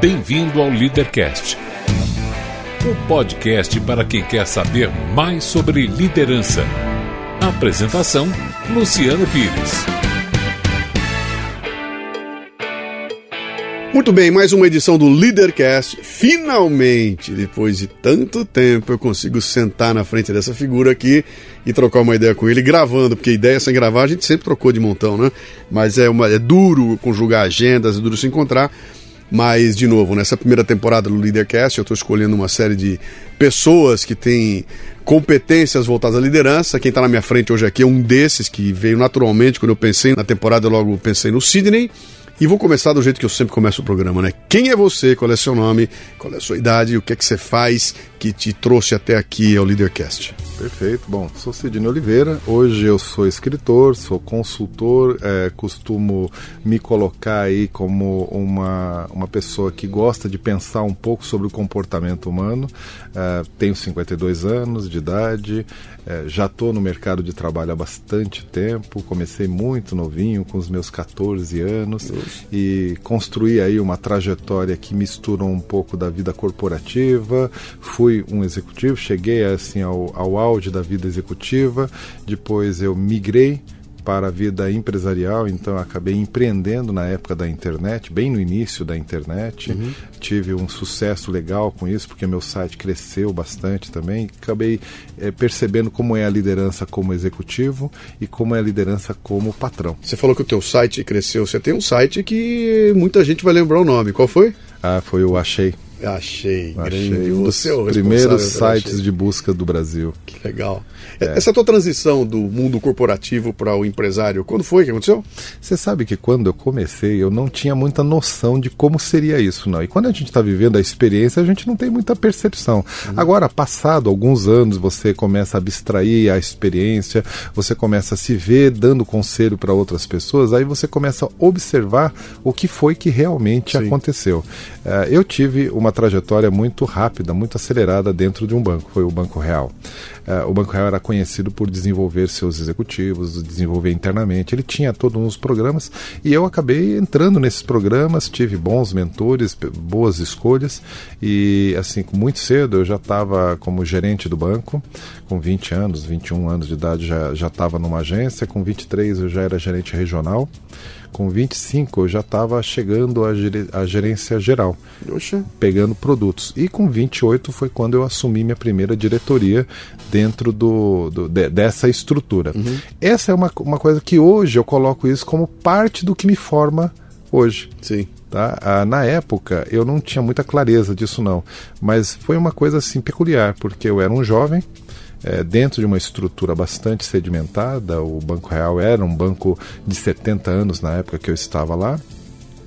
Bem-vindo ao Leadercast, o podcast para quem quer saber mais sobre liderança. Apresentação: Luciano Pires. Muito bem, mais uma edição do Leadercast. Finalmente, depois de tanto tempo, eu consigo sentar na frente dessa figura aqui e trocar uma ideia com ele, gravando, porque ideia sem gravar a gente sempre trocou de montão, né? Mas é, uma, é duro conjugar agendas, é duro se encontrar. Mas, de novo, nessa primeira temporada do Leadercast, eu estou escolhendo uma série de pessoas que têm competências voltadas à liderança. Quem está na minha frente hoje aqui é um desses que veio naturalmente. Quando eu pensei na temporada, eu logo pensei no Sidney. E vou começar do jeito que eu sempre começo o programa, né? Quem é você? Qual é seu nome? Qual é a sua idade? O que é que você faz que te trouxe até aqui ao Leadercast? Perfeito. Bom, sou Sidney Oliveira. Hoje eu sou escritor, sou consultor, é, costumo me colocar aí como uma, uma pessoa que gosta de pensar um pouco sobre o comportamento humano. É, tenho 52 anos de idade, é, já estou no mercado de trabalho há bastante tempo. Comecei muito novinho, com os meus 14 anos, Deus. e construí aí uma trajetória que misturou um pouco da vida corporativa. Fui um executivo, cheguei assim ao, ao auge da vida executiva, depois eu migrei para a vida empresarial, então acabei empreendendo na época da internet, bem no início da internet. Uhum. Tive um sucesso legal com isso, porque meu site cresceu bastante também. Acabei é, percebendo como é a liderança como executivo e como é a liderança como patrão. Você falou que o teu site cresceu. Você tem um site que muita gente vai lembrar o nome. Qual foi? Ah, foi o Achei. Achei, Achei grande. um dos é primeiros sites de busca do Brasil. Que legal. É. Essa tua transição do mundo corporativo para o empresário, quando foi que aconteceu? Você sabe que quando eu comecei, eu não tinha muita noção de como seria isso, não. E quando a gente está vivendo a experiência, a gente não tem muita percepção. Uhum. Agora, passado alguns anos, você começa a abstrair a experiência, você começa a se ver dando conselho para outras pessoas, aí você começa a observar o que foi que realmente Sim. aconteceu. Uh, eu tive uma trajetória muito rápida, muito acelerada dentro de um banco, foi o Banco Real. Uh, o Banco Real era conhecido por desenvolver seus executivos, desenvolver internamente. Ele tinha todos uns programas e eu acabei entrando nesses programas, tive bons mentores, boas escolhas e assim, muito cedo eu já estava como gerente do banco, com 20 anos, 21 anos de idade já estava numa agência, com 23 eu já era gerente regional. Com 25 eu já estava chegando à, gerência geral, Oxa. pegando produtos. E com 28 foi quando eu assumi minha primeira diretoria dentro do, do de, dessa estrutura. Uhum. Essa é uma, uma coisa que hoje eu coloco isso como parte do que me forma hoje. Sim. Tá? Ah, na época eu não tinha muita clareza disso não, mas foi uma coisa assim peculiar, porque eu era um jovem, é, dentro de uma estrutura bastante sedimentada. O Banco Real era um banco de 70 anos na época que eu estava lá.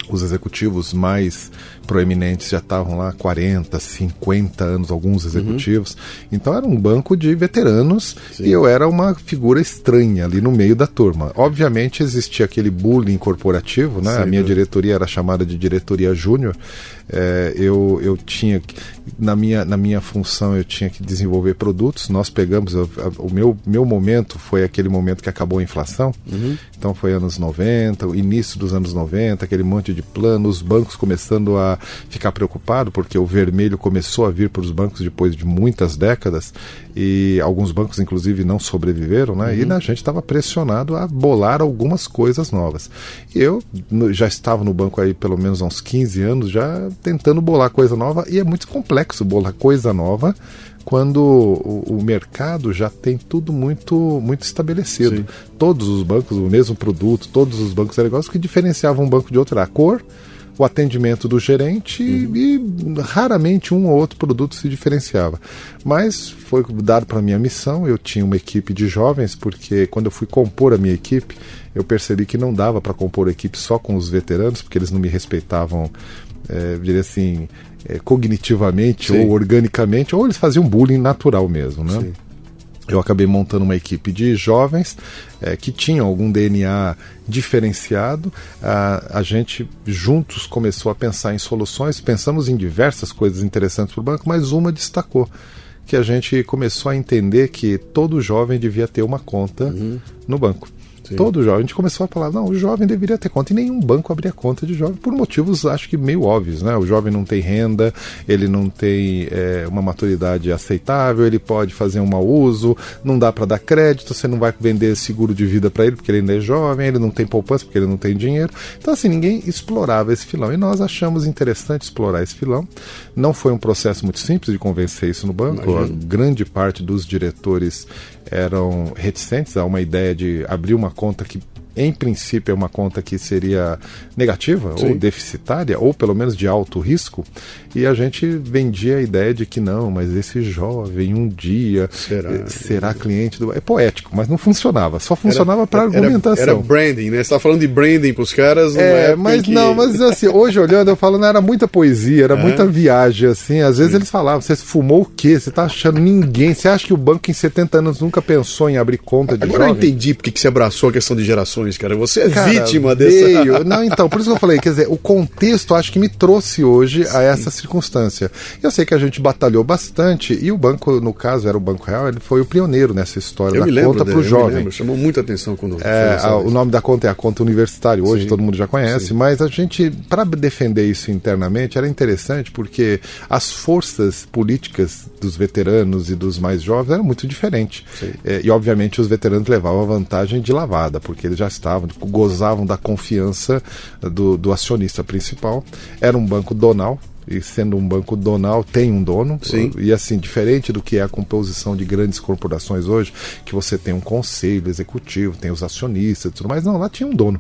Os executivos mais proeminentes já estavam lá 40, 50 anos, alguns executivos. Uhum. Então era um banco de veteranos Sim. e eu era uma figura estranha ali no meio da turma. Obviamente existia aquele bullying corporativo, né? A minha diretoria era chamada de diretoria júnior. É, eu, eu tinha na minha, na minha função eu tinha que desenvolver produtos. Nós pegamos o meu, meu momento foi aquele momento que acabou a inflação. Uhum. Então foi anos 90, o início dos anos 90, aquele monte de planos, os bancos começando a ficar preocupado, porque o vermelho começou a vir para os bancos depois de muitas décadas e alguns bancos, inclusive, não sobreviveram, né? Uhum. E a gente estava pressionado a bolar algumas coisas novas. E eu já estava no banco aí pelo menos há uns 15 anos, já tentando bolar coisa nova, e é muito complexo bolar coisa nova quando o, o, mercado já tem tudo muito muito estabelecido. Sim. Todos os bancos, o mesmo produto, todos os bancos iguais, o que diferenciava um banco de outro era a cor, o atendimento do gerente uhum. e, raramente um ou outro produto se diferenciava. Mas foi dado para minha missão, eu tinha uma equipe de jovens, porque quando eu fui compor a minha equipe, eu percebi que não dava para compor a equipe só com os veteranos, porque eles não me respeitavam, é, diria assim, é, cognitivamente Sim. ou organicamente, ou eles faziam bullying natural mesmo, né? Sim eu acabei montando uma equipe de jovens é, que tinham algum DNA diferenciado. A, a gente juntos começou a pensar em soluções, pensamos em diversas coisas interessantes para o banco, mas uma destacou que a gente começou a entender que todo jovem devia ter uma conta uhum. no banco. Sim. Todo jovem. A gente começou a falar, não, o jovem deveria ter conta. E nenhum banco abria conta de jovem, por motivos, acho que meio óbvios, né? O jovem não tem renda, ele não tem é, uma maturidade aceitável, ele pode fazer um mau uso, não dá para dar crédito, você não vai vender seguro de vida para ele porque ele ainda é jovem, ele não tem poupança porque ele não tem dinheiro. Então, assim, ninguém explorava esse filão. E nós achamos interessante explorar esse filão. Não foi um processo muito simples de convencer isso no banco. Imagina. A grande parte dos diretores eram reticentes a uma ideia de abrir uma conta que em princípio é uma conta que seria negativa Sim. ou deficitária, ou pelo menos de alto risco, e a gente vendia a ideia de que não, mas esse jovem um dia será, eh, será cliente do. É poético, mas não funcionava, só funcionava para argumentação. Era branding, né? Você está falando de branding para os caras, é, mas que... não, mas assim, hoje olhando, eu falo, não, era muita poesia, era é. muita viagem, assim. Às vezes eles falavam, você fumou o quê? Você está achando ninguém? Você acha que o banco em 70 anos nunca pensou em abrir conta de Agora jovem? eu entendi porque que você abraçou a questão de gerações, cara. Você é cara, vítima dessa. Veio. Não, então, por isso que eu falei, quer dizer, o contexto acho que me trouxe hoje Sim. a essa circunstância. Eu sei que a gente batalhou bastante e o banco, no caso, era o Banco Real, ele foi o pioneiro nessa história eu da conta para o jovem. Lembro, chamou muita atenção quando. É, a, o nome da conta é a conta universitária, hoje Sim. todo mundo já conhece, Sim. mas a gente, para defender isso internamente, era interessante porque as forças políticas dos veteranos e dos mais jovens eram muito diferentes. É, e, obviamente, os veteranos levavam a vantagem de lavada, porque eles já estavam, gozavam da confiança do, do acionista principal. Era um banco donal, e sendo um banco donal, tem um dono. Sim. E assim, diferente do que é a composição de grandes corporações hoje, que você tem um conselho executivo, tem os acionistas e tudo mais. Não, lá tinha um dono.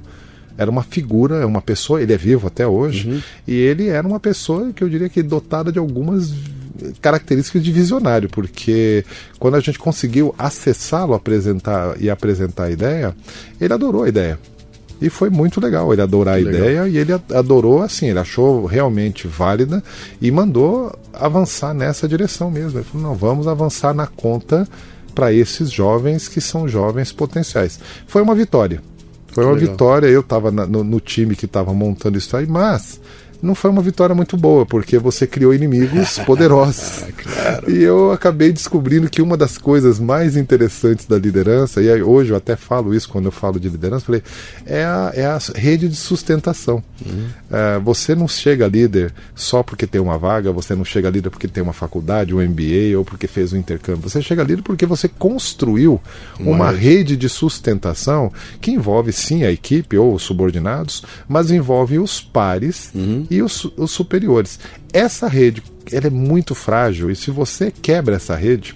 Era uma figura, é uma pessoa, ele é vivo até hoje, uhum. e ele era uma pessoa que eu diria que dotada de algumas características de visionário, porque quando a gente conseguiu acessá-lo apresentar e apresentar a ideia, ele adorou a ideia. E foi muito legal ele adorar a legal. ideia e ele adorou assim, ele achou realmente válida e mandou avançar nessa direção mesmo. Ele falou: não, vamos avançar na conta para esses jovens que são jovens potenciais. Foi uma vitória. Foi uma legal. vitória. Eu estava no, no, time que estava montando isso aí, mas não foi uma vitória muito boa, porque você criou inimigos poderosos. claro. E eu acabei descobrindo que uma das coisas mais interessantes da liderança, e hoje eu até falo isso quando eu falo de liderança, falei, é a, é a rede de sustentação. Uhum. É, você não chega líder só porque tem uma vaga, você não chega líder porque tem uma faculdade, um MBA ou porque fez um intercâmbio. Você chega líder porque você construiu uma, rede de sustentação que envolve sim a equipe ou os subordinados, mas envolve os pares uhum e os, os superiores. Essa rede ela é muito frágil e se você quebra essa rede,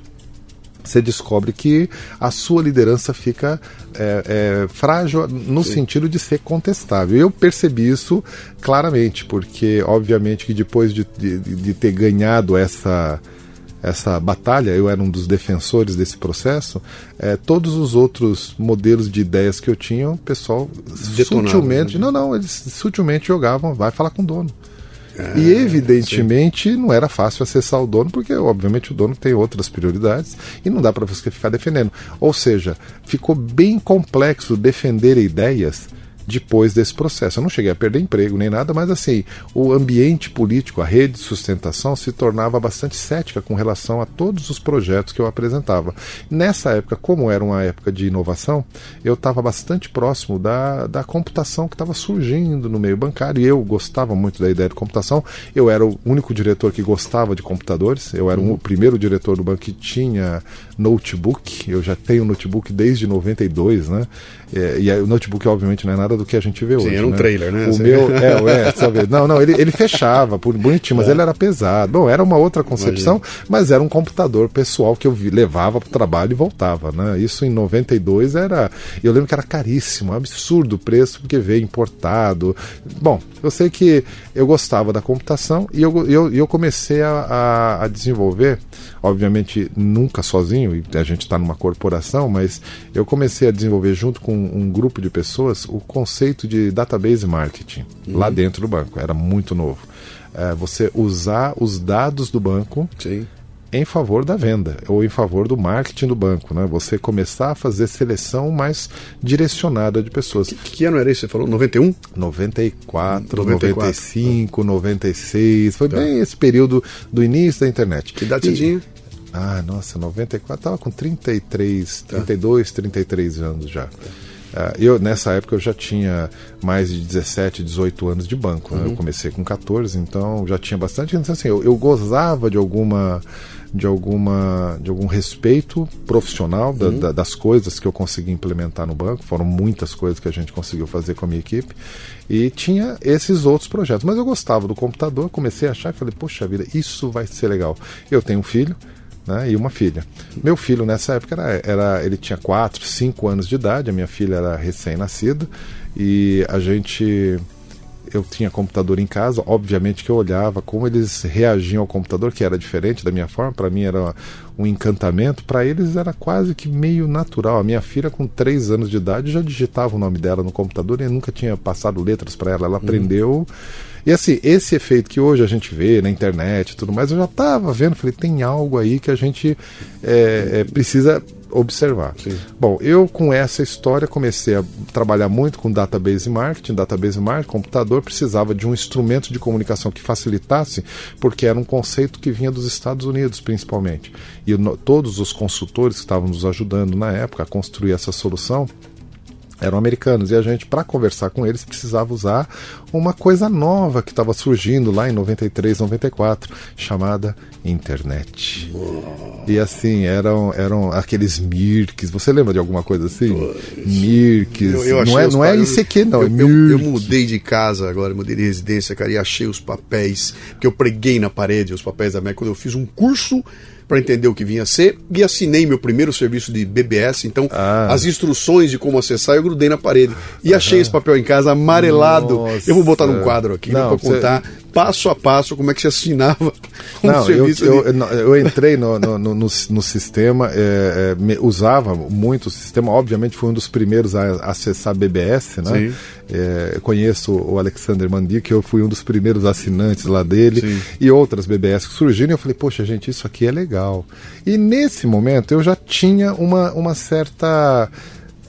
você descobre que a sua liderança fica é, é, frágil no Sim. sentido de ser contestável. Eu percebi isso claramente, porque obviamente que depois de, de, de ter ganhado essa essa batalha, eu era um dos defensores desse processo, é, todos os outros modelos de ideias que eu tinha, o pessoal Detonava, sutilmente, né? não, não, eles sutilmente jogavam, vai falar com o dono. É, e evidentemente sim. não era fácil acessar o dono, porque obviamente o dono tem outras prioridades e não dá para você ficar defendendo. Ou seja, ficou bem complexo defender ideias depois desse processo. Eu não cheguei a perder emprego nem nada, mas assim, o ambiente político, a rede de sustentação se tornava bastante cética com relação a todos os projetos que eu apresentava. Nessa época, como era uma época de inovação, eu estava bastante próximo da, da computação que estava surgindo no meio bancário e eu gostava muito da ideia de computação. Eu era o único diretor que gostava de computadores, eu era o primeiro diretor do banco que tinha notebook, eu já tenho notebook desde 92, né? É, e o notebook, obviamente, não é nada do que a gente vê Sim, hoje. era um né? trailer, né? O meu, é, é, sabe? Não, não, ele, ele fechava, bonitinho, mas é. ele era pesado. Bom, era uma outra concepção, Imagina. mas era um computador pessoal que eu levava para o trabalho e voltava, né? Isso em 92 era. Eu lembro que era caríssimo, absurdo o preço, porque veio importado. Bom, eu sei que eu gostava da computação e eu, eu, eu comecei a, a, a desenvolver, obviamente nunca sozinho, e a gente está numa corporação, mas eu comecei a desenvolver junto com um grupo de pessoas o conceito de database marketing uhum. lá dentro do banco. Era muito novo. É, você usar os dados do banco Sim. em favor da venda ou em favor do marketing do banco. Né? Você começar a fazer seleção mais direcionada de pessoas. Que, que ano era isso? Você falou 91? 94, 94. 95, 96. Foi tá. bem esse período do início da internet. Que idade você tinha? Ah, nossa, 94, tava com 33, 32, 33 anos já. Uh, eu, nessa época eu já tinha mais de 17, 18 anos de banco. Né? Eu comecei com 14, então já tinha bastante. Então, assim, eu, eu gozava de alguma de alguma de algum respeito profissional da, da, das coisas que eu consegui implementar no banco foram muitas coisas que a gente conseguiu fazer com a minha equipe e tinha esses outros projetos mas eu gostava do computador comecei a achar falei poxa vida isso vai ser legal eu tenho um filho né, e uma filha. Meu filho nessa época era, era ele tinha 4, 5 anos de idade, a minha filha era recém-nascida e a gente eu tinha computador em casa, obviamente que eu olhava como eles reagiam ao computador, que era diferente da minha forma, para mim era um encantamento, para eles era quase que meio natural. A minha filha, com 3 anos de idade, já digitava o nome dela no computador e nunca tinha passado letras para ela, ela uhum. E assim, esse efeito que hoje a gente vê na internet e tudo mais, eu já estava vendo, falei, tem algo aí que a gente é, é, precisa observar. Sim. Bom, eu com essa história comecei a trabalhar muito com database marketing, database marketing, computador precisava de um instrumento de comunicação que facilitasse, porque era um conceito que vinha dos Estados Unidos principalmente. E no, todos os consultores que estavam nos ajudando na época a construir essa solução eram americanos e a gente para conversar com eles precisava usar uma coisa nova que estava surgindo lá em 93, 94, chamada internet. Uou. E assim, eram eram aqueles Mirks, você lembra de alguma coisa assim? Mirks. Eu, eu não é não é ICQ não, eu, é eu, eu, mudei de casa agora, mudei de residência, cara, e achei os papéis que eu preguei na parede, os papéis da América quando eu fiz um curso para entender o que vinha a ser e assinei meu primeiro serviço de BBS. Então, ah. as instruções de como acessar eu grudei na parede e achei esse papel em casa amarelado. Nossa. Eu vou botar num quadro aqui para contar você... passo a passo como é que se assinava um não, serviço. Eu, eu, eu, entrei no, no, no, no sistema, é, é, me, usava muito o sistema, obviamente fui um dos primeiros a acessar BBS, né? É, conheço o Alexander Mandi, que eu fui um dos primeiros assinantes lá dele, Sim. e outras BBS que surgiram, e eu falei, poxa, gente, isso aqui é legal. E nesse momento eu já tinha uma, uma certa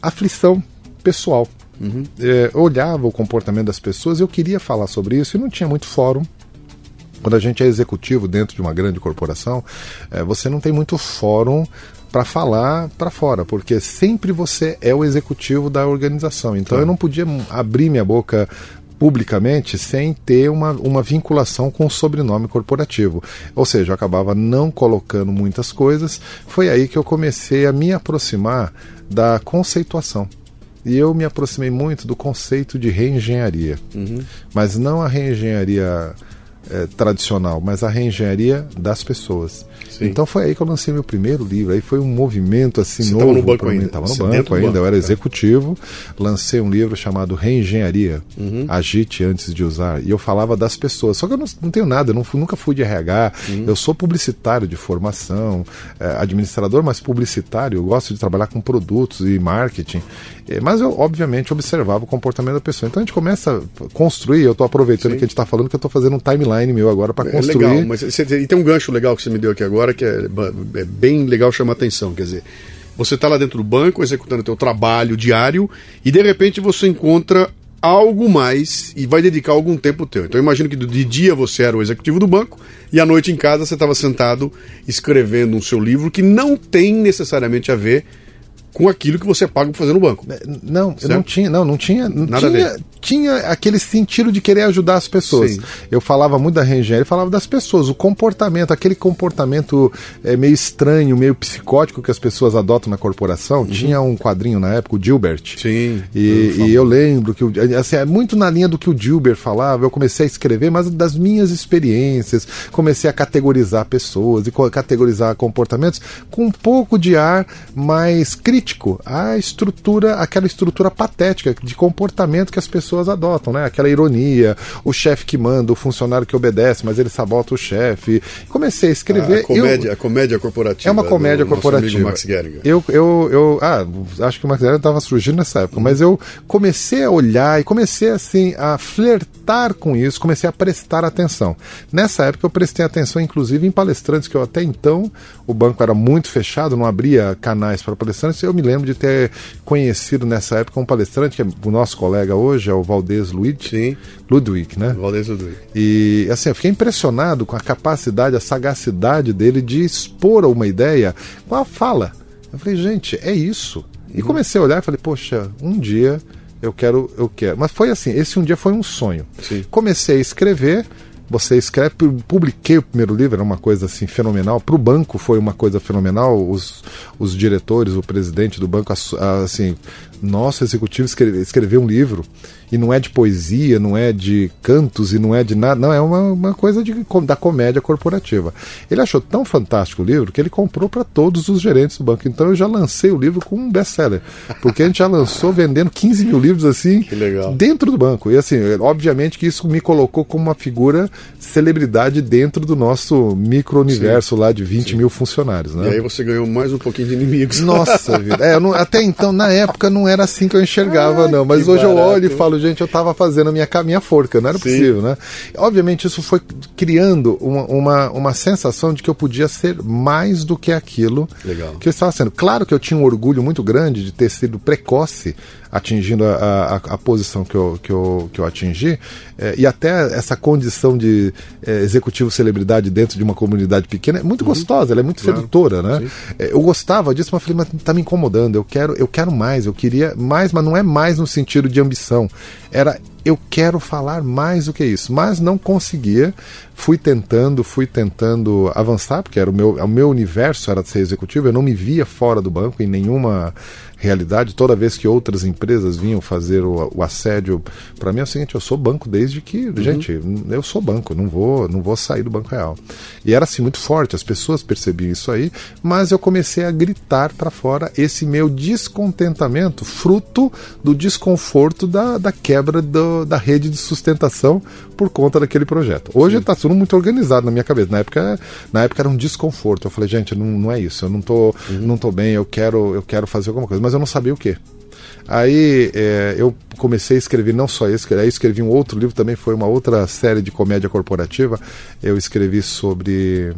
aflição pessoal. Uhum. É, olhava o comportamento das pessoas, eu queria falar sobre isso e não tinha muito fórum. Quando a gente é executivo dentro de uma grande corporação, é, você não tem muito fórum para falar para fora, porque sempre você é o executivo da organização. Então eu não podia abrir minha boca publicamente sem ter uma, uma vinculação com o sobrenome corporativo. Ou seja, eu acabava não colocando muitas coisas. Foi aí que eu comecei a me aproximar da conceituação. E eu me aproximei muito do conceito de reengenharia. Uhum. Mas não a reengenharia é, tradicional, mas a reengenharia das pessoas. Sim. Então foi aí que eu lancei meu primeiro livro. Aí foi um movimento assim Você novo. no banco ainda? Estava no banco ainda, banco, eu era é. executivo. Lancei um livro chamado Reengenharia. Uhum. Agite antes de usar. E eu falava das pessoas. Só que eu não, não tenho nada, eu não nunca fui de RH. Uhum. Eu sou publicitário de formação, é, administrador, mas publicitário. Eu gosto de trabalhar com produtos e marketing. É, mas eu, obviamente, observava o comportamento da pessoa. Então a gente começa a construir. Eu estou aproveitando Sim. que a gente está falando que eu estou fazendo um timeline meu agora para construir. É legal, mas você, e tem um gancho legal que você me deu aqui agora que é, é bem legal chamar atenção. Quer dizer, você está lá dentro do banco executando o teu trabalho diário e de repente você encontra algo mais e vai dedicar algum tempo teu. Então eu imagino que de dia você era o executivo do banco e à noite em casa você estava sentado escrevendo um seu livro que não tem necessariamente a ver com aquilo que você paga para fazer no banco. É, não, certo? não tinha, não, não tinha, não Nada tinha, tinha aquele sentido de querer ajudar as pessoas. Sim. Eu falava muito da reengenharia, falava das pessoas, o comportamento, aquele comportamento é, meio estranho, meio psicótico que as pessoas adotam na corporação. Uhum. Tinha um quadrinho na época, o Gilbert. Sim. E, e eu lembro que assim, é muito na linha do que o Gilbert falava. Eu comecei a escrever, mas das minhas experiências, comecei a categorizar pessoas e categorizar comportamentos com um pouco de ar mais crítico à estrutura, aquela estrutura patética de comportamento que as pessoas pessoas adotam, né? Aquela ironia, o chefe que manda, o funcionário que obedece, mas ele sabota o chefe. Comecei a escrever. A, comédia, eu... a comédia corporativa. É uma comédia corporativa. Max Eu, eu, eu, ah, acho que o Max Gehringer estava surgindo nessa época, mas eu comecei a olhar e comecei assim a flertar com isso, comecei a prestar atenção. Nessa época eu prestei atenção, inclusive, em palestrantes que eu até então o banco era muito fechado, não abria canais para palestrantes. Eu me lembro de ter conhecido nessa época um palestrante que é o nosso colega hoje, é o Valdez Ludwig. Sim. Ludwig, né? Valdez Ludwig. E assim, eu fiquei impressionado com a capacidade, a sagacidade dele de expor uma ideia com a fala. Eu falei, gente, é isso. E comecei a olhar e falei, poxa, um dia eu quero, eu quero. Mas foi assim, esse um dia foi um sonho. Sim. Comecei a escrever, você escreve, publiquei o primeiro livro, era uma coisa assim fenomenal. Para o banco foi uma coisa fenomenal. Os, os diretores, o presidente do banco, assim, nosso executivo escreve, escreveu um livro e não é de poesia, não é de cantos e não é de nada, não, é uma, uma coisa de, da comédia corporativa. Ele achou tão fantástico o livro que ele comprou para todos os gerentes do banco. Então eu já lancei o livro com um best-seller, porque a gente já lançou vendendo 15 mil livros assim dentro do banco. E assim, obviamente que isso me colocou como uma figura celebridade dentro do nosso micro-universo lá de 20 Sim. mil funcionários. Né? E aí você ganhou mais um pouquinho de inimigos. Nossa vida. É, não, até então, na época, não era assim que eu enxergava, não. Mas hoje barato. eu olho e falo, gente, eu estava fazendo a minha, minha forca, não era Sim. possível, né? Obviamente, isso foi criando uma, uma, uma sensação de que eu podia ser mais do que aquilo Legal. que eu estava sendo. Claro que eu tinha um orgulho muito grande de ter sido precoce atingindo a, a, a, posição que eu, que eu, que eu atingi, é, e até essa condição de é, executivo celebridade dentro de uma comunidade pequena é muito uhum. gostosa, ela é muito claro. sedutora, né? É, eu gostava disso, mas falei, mas tá me incomodando, eu quero, eu quero mais, eu queria mais, mas não é mais no sentido de ambição. Era eu quero falar mais do que isso, mas não conseguia. Fui tentando, fui tentando avançar, porque era o meu, o meu universo era de ser executivo, eu não me via fora do banco em nenhuma realidade. Toda vez que outras empresas vinham fazer o, o assédio, para mim é o seguinte: eu sou banco desde que, uhum. gente, eu sou banco, não vou, não vou sair do Banco Real. E era assim muito forte, as pessoas percebiam isso aí, mas eu comecei a gritar para fora esse meu descontentamento, fruto do desconforto da, da quebra do, da rede de sustentação por conta daquele projeto. Hoje está tudo muito organizado na minha cabeça. Na época, na época era um desconforto. Eu falei, gente, não, não é isso. Eu não tô, uhum. não tô bem. Eu quero, eu quero fazer alguma coisa, mas eu não sabia o que. Aí é, eu comecei a escrever não só esse, aí escrevi um outro livro também, foi uma outra série de comédia corporativa. Eu escrevi sobre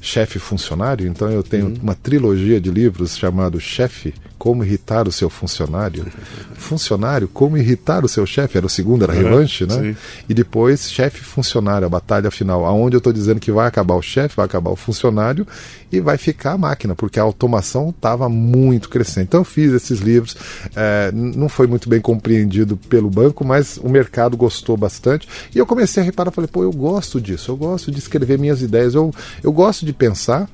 chefe funcionário, então eu tenho uhum. uma trilogia de livros chamado Chefe como irritar o seu funcionário. funcionário, como irritar o seu chefe. Era o segundo, era revanche, né? Sim. E depois, chefe funcionário, a batalha final. Aonde eu estou dizendo que vai acabar o chefe, vai acabar o funcionário e vai ficar a máquina, porque a automação estava muito crescente. Então eu fiz esses livros. É, não foi muito bem compreendido pelo banco, mas o mercado gostou bastante. E eu comecei a reparar, falei, pô, eu gosto disso, eu gosto de escrever minhas ideias, eu, eu gosto de pensar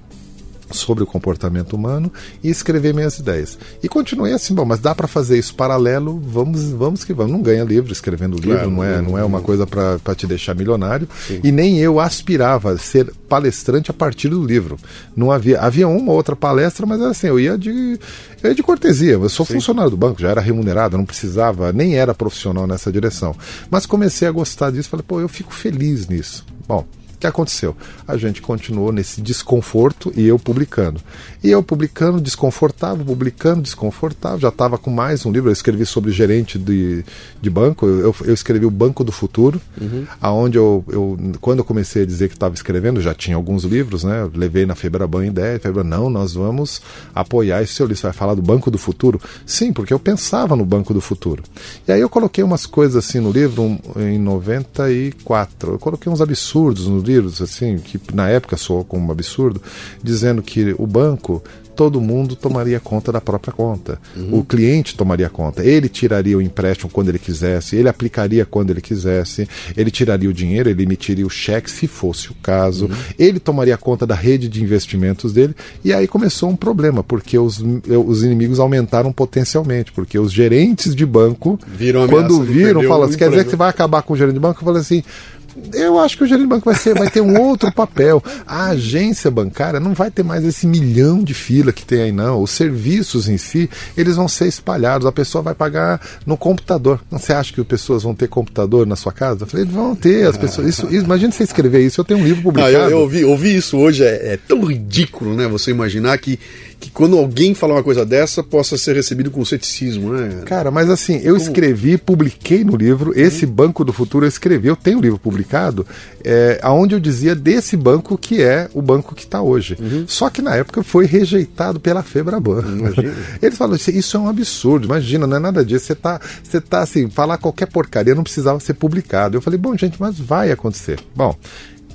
sobre o comportamento humano e escrever minhas ideias. E continuei assim, bom, mas dá para fazer isso paralelo, vamos, vamos que vamos. Não ganha livro escrevendo livro, claro, não é, não é uma coisa para te deixar milionário. Sim. E nem eu aspirava a ser palestrante a partir do livro. Não havia, havia uma ou outra palestra, mas assim, eu ia de, eu ia de cortesia. Eu sou Sim. funcionário do banco, já era remunerado, não precisava, nem era profissional nessa direção. Mas comecei a gostar disso, falei, pô, eu fico feliz nisso. Bom, que aconteceu? A gente continuou nesse desconforto e eu publicando. E eu publicando, desconfortável, publicando, desconfortável. Já estava com mais um livro, eu escrevi sobre gerente de, de banco, eu, eu escrevi o Banco do Futuro, uhum. aonde eu, eu, quando eu comecei a dizer que estava escrevendo, já tinha alguns livros, né? Eu levei na Febraban ideia, Febraban, não, nós vamos apoiar esse seu livro, você vai falar do Banco do Futuro? Sim, porque eu pensava no Banco do Futuro. E aí eu coloquei umas coisas assim no livro um, em 94, eu coloquei uns absurdos no livro, assim, que na época soou como um absurdo, dizendo que o banco todo mundo tomaria conta da própria conta. Uhum. O cliente tomaria conta. Ele tiraria o empréstimo quando ele quisesse, ele aplicaria quando ele quisesse, ele tiraria o dinheiro, ele emitiria o cheque se fosse o caso, uhum. ele tomaria conta da rede de investimentos dele. E aí começou um problema, porque os, os inimigos aumentaram potencialmente, porque os gerentes de banco, viram quando viram, falam, quer dizer que você vai acabar com o gerente de banco? Eu falei assim eu acho que o gerente de banco vai, ser, vai ter um outro papel. A agência bancária não vai ter mais esse milhão de fila que tem aí, não. Os serviços em si, eles vão ser espalhados. A pessoa vai pagar no computador. Não você acha que as pessoas vão ter computador na sua casa? Eu falei, vão ter. As pessoas. Isso, isso, imagina você escrever isso. Eu tenho um livro publicado. Ah, eu, eu ouvi, ouvi isso hoje. É, é tão ridículo, né? Você imaginar que que quando alguém falar uma coisa dessa possa ser recebido com ceticismo, né? Cara, mas assim, eu Como... escrevi, publiquei no livro, esse Banco do Futuro eu escrevi, eu tenho um livro publicado, é, onde eu dizia desse banco que é o banco que está hoje. Uhum. Só que na época foi rejeitado pela Febraban. Eles falaram, isso é um absurdo, imagina, não é nada disso, você tá, você tá assim, falar qualquer porcaria não precisava ser publicado. Eu falei, bom, gente, mas vai acontecer. Bom,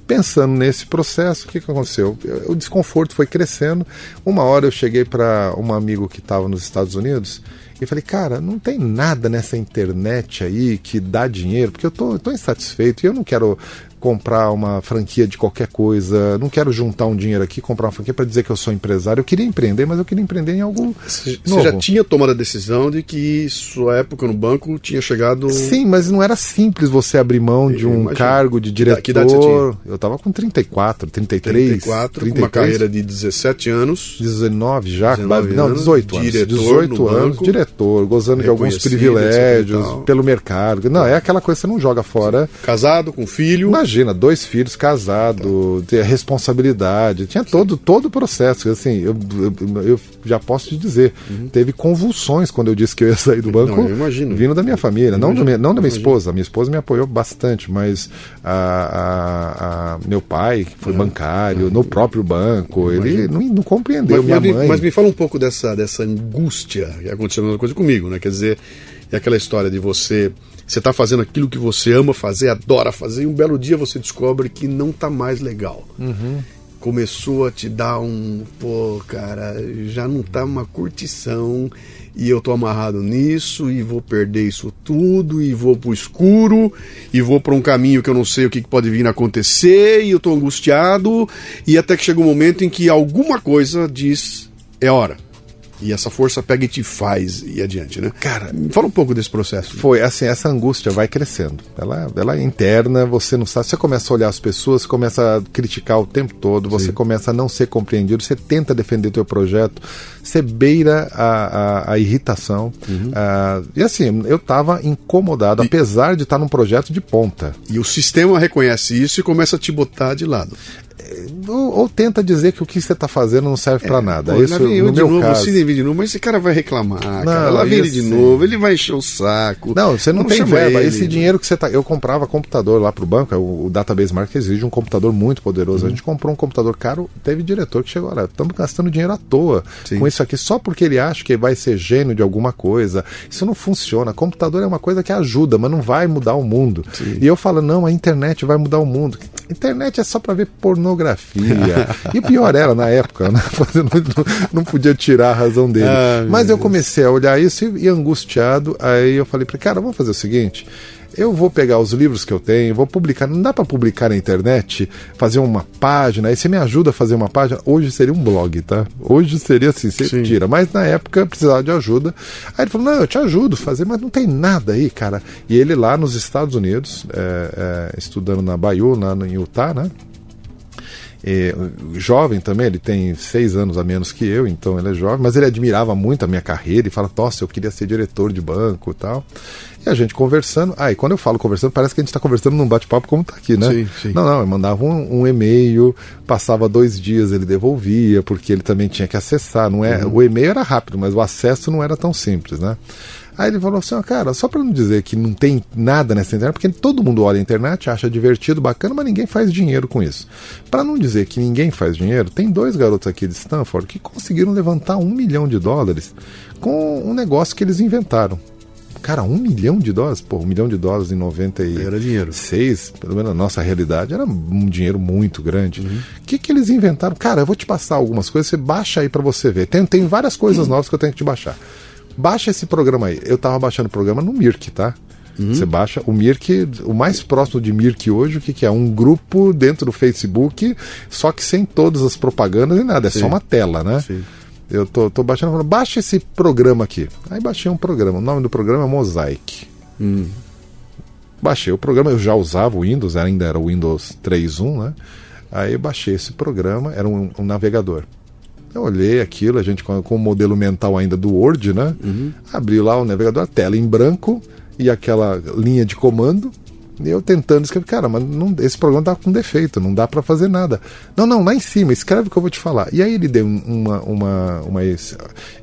Pensando nesse processo, o que, que aconteceu? O desconforto foi crescendo. Uma hora eu cheguei para um amigo que estava nos Estados Unidos e falei, cara, não tem nada nessa internet aí que dá dinheiro, porque eu tô, tô insatisfeito e eu não quero comprar uma franquia de qualquer coisa, não quero juntar um dinheiro aqui, comprar uma franquia para dizer que eu sou empresário. Eu queria empreender, mas eu queria empreender em algo. Você novo. já tinha tomado a decisão de que sua época no banco tinha chegado. Sim, mas não era simples você abrir mão de um cargo de diretor. Que idade você tinha? Eu estava com 34, 33. 34, 33, uma carreira de 17 anos. 19 já, 19 não, 18 anos. Diretor 18 anos, banco, diretor, gozando de alguns privilégios pelo mercado. Não, é aquela coisa que você não joga fora. Casado, com filho. Imagina imagina, dois filhos casados, ter responsabilidade, tinha todo, todo o processo. Assim, eu, eu, eu já posso te dizer, uhum. teve convulsões quando eu disse que eu ia sair do banco, não, imagino. vindo da minha família, não, da minha, não da minha esposa. A minha esposa me apoiou bastante, mas a, a, a meu pai, que foi uhum. bancário, uhum. no próprio banco, ele não, não compreendeu. Mas, minha mas, mãe. mas me fala um pouco dessa, dessa angústia que aconteceu uma coisa comigo, né? Quer dizer, é aquela história de você você está fazendo aquilo que você ama fazer, adora fazer, e um belo dia você descobre que não está mais legal. Uhum. Começou a te dar um, pô, cara, já não tá uma curtição e eu tô amarrado nisso e vou perder isso tudo e vou pro escuro e vou para um caminho que eu não sei o que pode vir a acontecer e eu tô angustiado e até que chega um momento em que alguma coisa diz é hora e essa força pega e te faz e adiante, né? Cara, fala um pouco desse processo. Foi assim, essa angústia vai crescendo. Ela, ela é interna, você não sabe, você começa a olhar as pessoas, você começa a criticar o tempo todo, você Sim. começa a não ser compreendido, você tenta defender o teu projeto, você beira a, a, a irritação. Uhum. Uh, e assim, eu estava incomodado, e... apesar de estar num projeto de ponta. E o sistema reconhece isso e começa a te botar de lado ou, ou, tenta dizer que o que você está fazendo não serve para é, nada. Pô, isso, no meu novo, caso. Se de novo, mas esse cara vai reclamar, não, cara. Lá vem ele de novo, ele vai encher o saco. Não, você não, não tem verba. Ele. Esse dinheiro que você tá. Eu comprava computador lá para o banco, o, o Database Market exige um computador muito poderoso. Uhum. A gente comprou um computador caro, teve diretor que chegou lá. Estamos gastando dinheiro à toa Sim. com isso aqui, só porque ele acha que vai ser gênio de alguma coisa. Isso não funciona. Computador é uma coisa que ajuda, mas não vai mudar o mundo. Sim. E eu falo, não, a internet vai mudar o mundo. Internet é só para ver pornografia. e o pior era, na época, né? não, não podia tirar a razão dele. Ah, Mas eu comecei a olhar isso e, e angustiado. Aí eu falei para cara, vamos fazer o seguinte eu vou pegar os livros que eu tenho, vou publicar. Não dá para publicar na internet, fazer uma página. Aí você me ajuda a fazer uma página. Hoje seria um blog, tá? Hoje seria assim, você Sim. tira. Mas na época precisava de ajuda. Aí ele falou: Não, eu te ajudo a fazer, mas não tem nada aí, cara. E ele lá nos Estados Unidos, é, é, estudando na Bayou, lá em Utah, né? E, jovem também, ele tem seis anos a menos que eu, então ele é jovem, mas ele admirava muito a minha carreira e fala: Nossa, eu queria ser diretor de banco e tal. E a gente conversando. Ah, e quando eu falo conversando, parece que a gente está conversando num bate-papo como está aqui, né? Sim, sim. Não, não, eu mandava um, um, e-mail, passava dois dias, ele devolvia, porque ele também tinha que acessar. Não é, uhum. O e-mail era rápido, mas o acesso não era tão simples, né? Aí ele falou assim: oh, cara, só para não dizer que não tem nada nessa internet, porque todo mundo olha a internet, acha divertido, bacana, mas ninguém faz dinheiro com isso. Para não dizer que ninguém faz dinheiro, tem dois garotos aqui de Stanford que conseguiram levantar um milhão de dólares com um negócio que eles inventaram. Cara, um milhão de dólares? Pô, um milhão de dólares em 96, era dinheiro. pelo menos na nossa realidade, era um dinheiro muito grande. O uhum. que, que eles inventaram? Cara, eu vou te passar algumas coisas, você baixa aí para você ver. Tem, tem várias coisas uhum. novas que eu tenho que te baixar. Baixa esse programa aí. Eu tava baixando o programa no Mirk, tá? Uhum. Você baixa o Mirk, o mais próximo de Mirk hoje, o que, que é? Um grupo dentro do Facebook, só que sem todas as propagandas e nada, é Sim. só uma tela, né? Sim. Eu tô, tô baixando, falando, baixa esse programa aqui. Aí baixei um programa, o nome do programa é Mosaic. Hum. Baixei o programa, eu já usava o Windows, ainda era o Windows 3.1, né? Aí baixei esse programa, era um, um, navegador. Eu olhei aquilo, a gente com, com o modelo mental ainda do Word, né? Uhum. Abri lá o navegador, a tela em branco e aquela linha de comando. Eu tentando escrever, cara, mas não, esse programa tá com defeito, não dá para fazer nada. Não, não, lá em cima, escreve o que eu vou te falar. E aí ele deu uma. uma, uma eu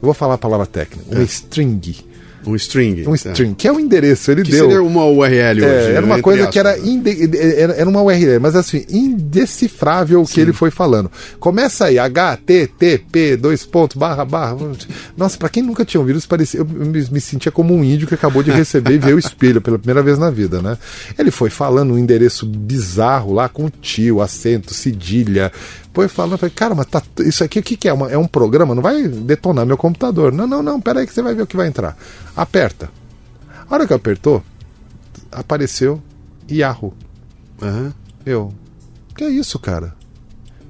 vou falar a palavra técnica, uma é. string. Um string. Um tá. string, que é o endereço. Ele Que deu. seria uma URL É, hoje. era uma coisa que era, aspas, né? inde- era, era uma URL, mas assim, indecifrável o que ele foi falando. Começa aí, http, dois pontos, barra, barra. Nossa, pra quem nunca tinha ouvido isso, parecia, eu me, me sentia como um índio que acabou de receber e ver o espelho pela primeira vez na vida, né? Ele foi falando um endereço bizarro lá com tio, acento, cedilha. Foi falando, falei, cara, mas tá, isso aqui o que, que é? Uma- é um programa? Não vai detonar meu computador. Não, não, não, peraí que você vai ver o que vai entrar. Aperta. A hora que apertou, apareceu Yahoo. Aham. Eu, que é isso, cara?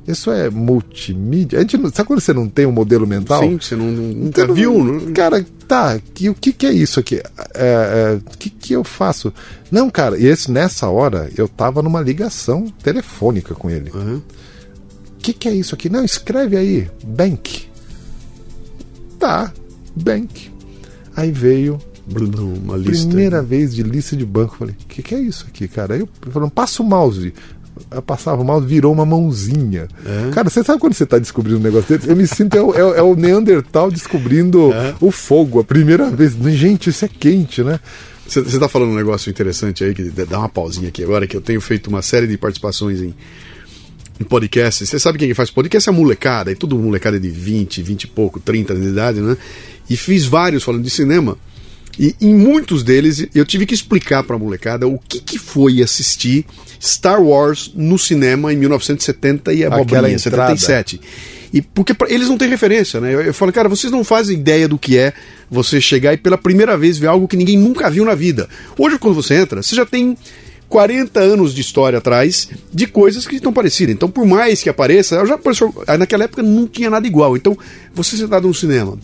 Isso é multimídia? A gente não, sabe quando você não tem um modelo mental? Sim, você não, nunca Você não- viu, né? Cara, tá, que, o que, que é isso aqui? É, é, O que, que eu faço? Não, cara, e esse, nessa hora eu tava numa ligação telefônica com ele. O que, que é isso aqui? Não, escreve aí, bank. Tá, bank. Aí veio Blum, Uma lista. Primeira vez de lista de banco. Falei, o que, que é isso aqui, cara? Aí eu falando, passa o mouse. Eu passava o mouse, virou uma mãozinha. É? Cara, você sabe quando você está descobrindo um negócio desse? Eu me sinto, é, o- é é o Neandertal descobrindo É. o fogo, a primeira vez. Gente, isso é quente, né? Você está falando um negócio interessante aí, que dá uma pausinha aqui agora, que eu tenho feito uma série de participações em, em podcasts. Você sabe quem que faz podcast? É a molecada, e tudo molecada de 20, 20 e pouco, 30 anos de idade, né? E fiz vários falando de cinema. E em muitos deles eu tive que explicar para a molecada o que, que foi assistir Star Wars no cinema em 1970 e Aquela abobrinha, entrada. 77. E porque pra- eles não têm referência, né? Eu, eu falo, cara, vocês não fazem ideia do que é você chegar e pela primeira vez ver algo que ninguém nunca viu na vida. Hoje, quando você entra, você já tem 40 anos de história atrás de coisas que estão parecidas. Então, por mais que apareça, já apareceu, naquela época não tinha nada igual. Então, você sentado no cinema,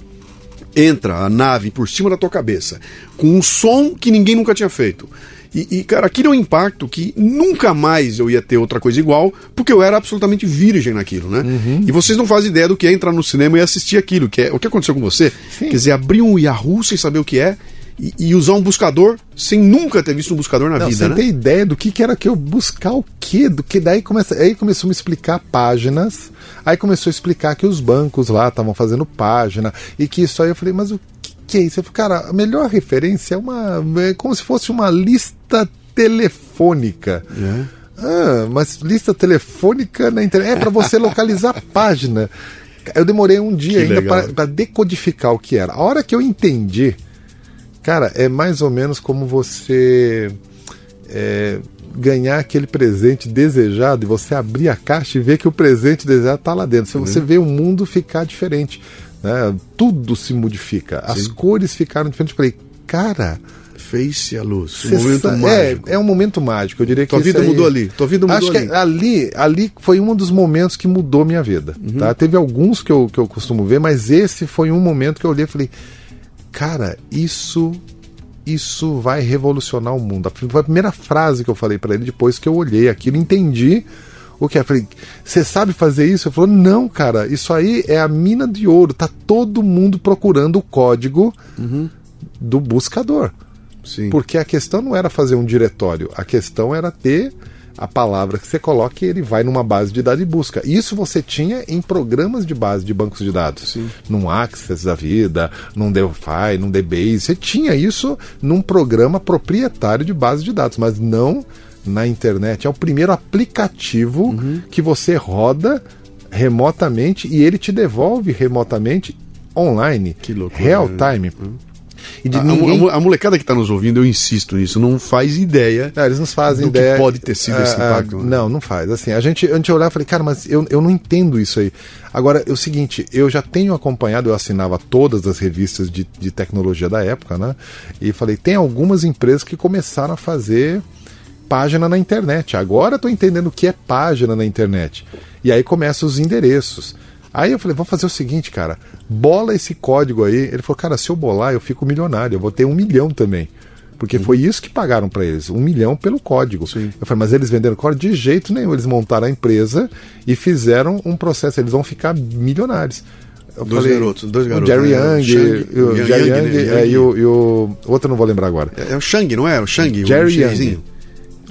entra a nave por cima da tua cabeça, com um som que ninguém nunca tinha feito. E, e, cara, aquilo é um impacto que nunca mais eu ia ter outra coisa igual, porque eu era absolutamente virgem naquilo, né? E vocês não fazem ideia do que é entrar no cinema e assistir aquilo, que é o que aconteceu com você. Sim. Quer dizer, abrir um Yahoo sem saber o que é e, e usar um buscador sem nunca ter visto um buscador na Não, vida, você né? tem ideia do que, que era que eu buscar o quê? Do que daí começa, aí começou a me explicar páginas, aí começou a explicar que os bancos lá estavam fazendo página e que isso aí eu falei, mas o que, que é isso? Eu falei, cara, a melhor referência é uma é como se fosse uma lista telefônica. É. Ah, mas lista telefônica na internet é para você localizar a página. Eu demorei um dia Que ainda para decodificar o que era. A hora que eu entendi, cara, é mais ou menos como você é, ganhar aquele presente desejado e você abrir a caixa e ver que o presente desejado está lá dentro. Se você vê o mundo ficar diferente, né? tudo se modifica. As cores ficaram diferentes. Eu falei, cara, Fez-se a luz. Um momento sa- mágico. É, é um momento mágico. Eu diria Tua que vida aí- mudou ali. Tua vida mudou Acho ali. que ali, ali foi um dos momentos que mudou minha vida. Uhum. Tá? Teve alguns que eu, que eu costumo ver, mas esse foi um momento que eu olhei e falei: Cara, isso. Isso vai revolucionar o mundo. Foi a primeira frase que eu falei para ele depois que eu olhei aquilo, entendi o que é. Falei, você sabe fazer isso? Ele falou, não, cara, isso aí é a mina de ouro. Tá todo mundo procurando o código do buscador. Sim. Porque a questão não era fazer um diretório, a questão era ter a palavra que você coloca e ele vai numa base de dados e busca. Isso você tinha em programas de base de bancos de dados. Sim. Num Access da vida, num Delphi, num DBase. Você tinha isso num programa proprietário de base de dados, mas não na internet. É o primeiro aplicativo Uhum. que você roda remotamente e ele te devolve remotamente online. Que loucura, Real né? time. E de A, a- ninguém... a molecada que está nos ouvindo, eu insisto nisso, não faz ideia. É, eles nos fazem do que ideia. pode ter sido esse Ah, ah, impacto, né? Não, não faz. Assim, a gente, a gente olhava e falei, cara, mas eu, eu não entendo isso aí. Agora, é o seguinte, eu já tenho acompanhado, eu assinava todas as revistas de, de tecnologia da época, né? E falei, tem algumas empresas que começaram a fazer página na internet. Agora eu tô entendendo o que é página na internet. E aí começam os endereços. Aí eu falei, vamos fazer o seguinte, cara, bola esse código aí. Ele falou, cara, se eu bolar, eu fico milionário, eu vou ter um milhão também. Porque foi isso que pagaram para eles, um milhão pelo código. Sim. Eu falei, mas eles venderam código de jeito nenhum. Eles montaram a empresa e fizeram um processo, eles vão ficar milionários. Eu Dois garotos, dois garotos, O Jerry né? O e o Yang- Jerry Yang, Young, né? é, Yang. e, o, e o outro eu não vou lembrar agora. É, é o Shang, não é? O Shang, o Jerry chinesinho. Young.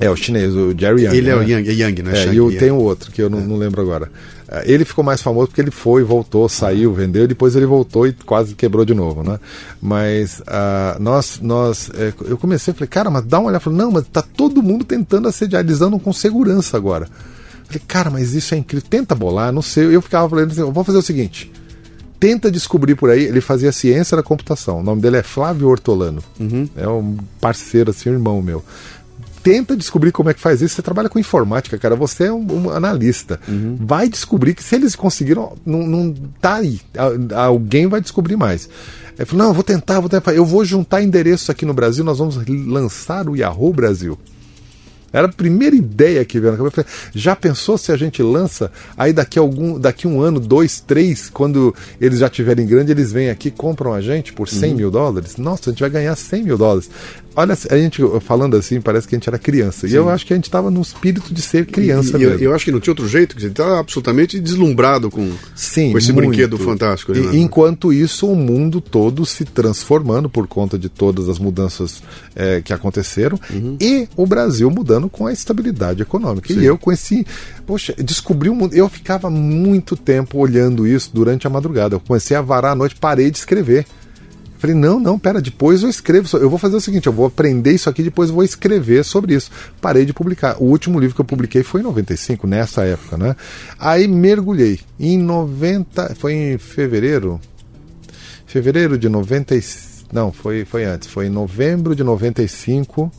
É, o chinês, o Jerry Young. Ele é o né? Yang, é Yang, não é, Shang. e o, tem o outro, que eu não, não lembro agora. Uh, ele ficou mais famoso porque ele foi, voltou, saiu, vendeu, depois ele voltou e quase quebrou de novo, né? Mas uh, nós, nós, é, eu comecei, falei, cara, mas dá uma olhada, falei, não, mas tá todo mundo tentando assediar, eles andam com segurança agora. Falei, cara, mas isso é incrível, tenta bolar, não sei. Eu ficava falando assim, vou fazer o seguinte, tenta descobrir por aí. Ele fazia ciência da computação. O nome dele é Flávio Ortolano. Uhum. É um parceiro, assim, um irmão meu. Tenta descobrir como é que faz isso. Você trabalha com informática, cara. Você é um, um analista. Uhum. Vai descobrir que se eles conseguiram, não, não tá aí. Alguém vai descobrir mais. Ele falou: não, eu vou tentar, vou tentar. Eu vou juntar endereços aqui no Brasil. Nós vamos lançar o Yahoo Brasil. Era a primeira ideia que veio na cabeça. Já pensou se a gente lança, aí daqui algum, daqui um ano, dois, três, quando eles já tiverem grande, eles vêm aqui, compram a gente por 100 uhum. mil dólares? Nossa, a gente vai ganhar 100 mil dólares. Olha, a gente falando assim, parece que a gente era criança. Sim. E eu acho que a gente estava no espírito de ser criança e, mesmo. Eu, eu acho que não tinha outro jeito, que você estava absolutamente deslumbrado com, Sim, com esse muito. brinquedo fantástico. E, enquanto isso, o mundo todo se transformando por conta de todas as mudanças é, que aconteceram uhum. e o Brasil mudando com a estabilidade econômica. Sim. E eu com esse. Poxa, descobri o mundo. Eu ficava muito tempo olhando isso durante a madrugada. Eu comecei a varar a noite, parei de escrever. Falei, não, não, pera, depois eu escrevo. Eu vou fazer o seguinte, eu vou aprender isso aqui, depois eu vou escrever sobre isso. Parei de publicar. O último livro que eu publiquei foi em 95, nessa época, né? Aí mergulhei. Em 90. Foi em fevereiro? Fevereiro de 90. Não, foi, foi antes. Foi em novembro de 95.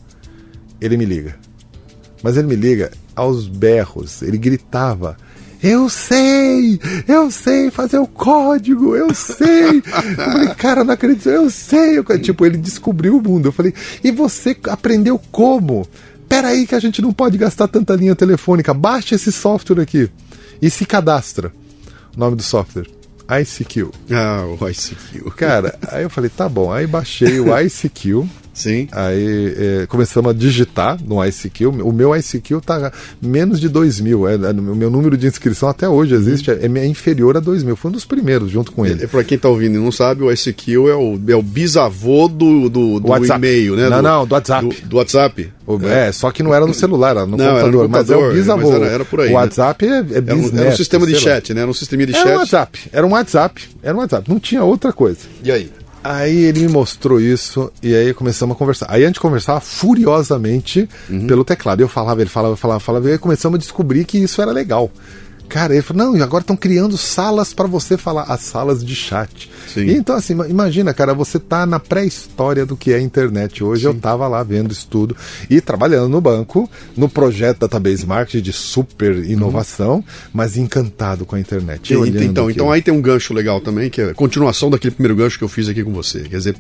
Ele me liga. Mas ele me liga aos berros. Ele gritava. Eu sei, eu sei fazer o código, eu sei. Eu falei, cara, não acredito, eu sei. Eu, tipo, ele descobriu o mundo. Eu falei, e você aprendeu como? Peraí que a gente não pode gastar tanta linha telefônica. Baixa esse software aqui e se cadastra. O nome do software. ICQ. Ah, o ICQ. Cara, aí eu falei, tá bom. Aí baixei o ICQ. Sim. Aí é, começamos a digitar no ICQ. O meu ICQ tá menos de 2 mil. É, é, o meu número de inscrição até hoje existe, é, é inferior a 2 mil. Foi um dos primeiros, junto com ele. É, para quem tá ouvindo e não sabe, o ICQ é o, é o bisavô do, do, do e-mail, né? Não, do, não, do WhatsApp. Do, do WhatsApp. O, é. é. só que não era no celular, era no, não, computador, era no Mas é o bisavô. Era, era, por aí. O WhatsApp né? é, é era, um, era um sistema de chat, né? Era um sistema de era chat. Era um WhatsApp. Era um WhatsApp. Era um WhatsApp. Não tinha outra coisa. E aí? Aí ele me mostrou isso e aí começamos a conversar. Aí a gente conversava furiosamente uhum. pelo teclado. Eu falava, ele falava, falava, falava, e aí começamos a descobrir que isso era legal. Cara, ele falou, não, e agora estão criando salas para você falar, as salas de chat. Sim. E então, assim, imagina, cara, você tá na pré-história do que é a internet. Hoje Sim. eu tava lá vendo isso tudo e trabalhando no banco, no projeto Database Marketing de super inovação, uhum. mas encantado com a internet. E, então, então aí tem um gancho legal também, que é a continuação daquele primeiro gancho que eu fiz aqui com você. Quer dizer,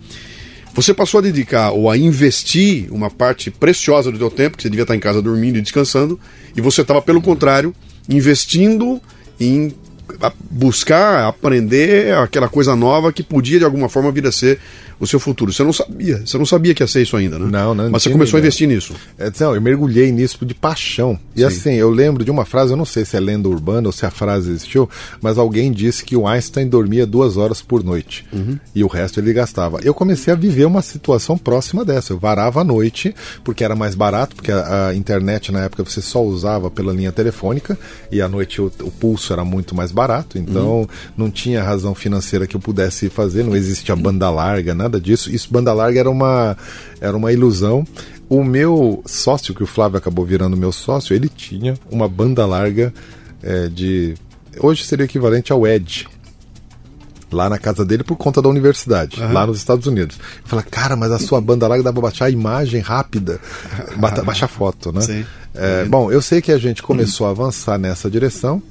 você passou a dedicar ou a investir uma parte preciosa do seu tempo, que você devia estar em casa dormindo e descansando, e você estava, pelo contrário, investindo em buscar aprender aquela coisa nova que podia de alguma forma vir a ser o seu futuro. Você não sabia, você não sabia que ia ser isso ainda, né? Não, não. Mas você começou a investir nisso. É, não, eu mergulhei nisso de paixão. E Sim. assim, eu lembro de uma frase, eu não sei se é lenda urbana ou se a frase existiu, mas alguém disse que o Einstein dormia duas horas por noite uhum. e o resto ele gastava. Eu comecei a viver uma situação próxima dessa. Eu varava à noite porque era mais barato, porque a, a internet na época você só usava pela linha telefônica e à noite o, o pulso era muito mais barato, então uhum. não tinha razão financeira que eu pudesse fazer, não existia banda larga, nada disso. Isso, banda larga era uma, era uma ilusão. O meu sócio, que o Flávio acabou virando meu sócio, ele tinha uma banda larga é, de. Hoje seria equivalente ao Edge. Lá na casa dele por conta da universidade, uhum. lá nos Estados Unidos. Eu falei, cara, mas a sua banda larga dá pra baixar a imagem rápida, baixar foto, né? Sim. É, bom, eu sei que a gente começou a avançar nessa direção.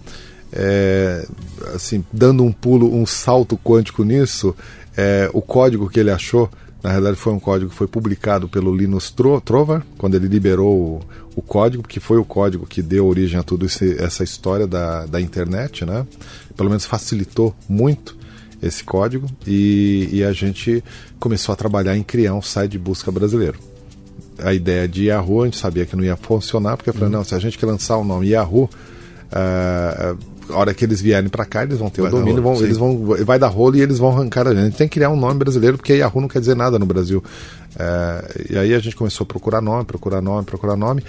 É, assim, dando um pulo, um salto quântico nisso, é, o código que ele achou, na realidade, foi um código que foi publicado pelo Linus Trovar, quando ele liberou o, o código, que foi o código que deu origem a toda essa história da, da internet, né? Pelo menos facilitou muito esse código e, e, a gente começou a trabalhar em criar um site de busca brasileiro. A ideia de Yahoo, a gente sabia que não ia funcionar, porque eu falei, uhum. não, se a gente quer lançar o nome Yahoo, uh, a hora que eles vierem para cá, eles vão ter Vai o domínio, rolo, vão, eles vão, vai dar rolo e eles vão arrancar a gente. A gente tem que criar um nome brasileiro, porque Yahoo não quer dizer nada no Brasil. É, e aí a gente começou a procurar nome, procurar nome, procurar nome.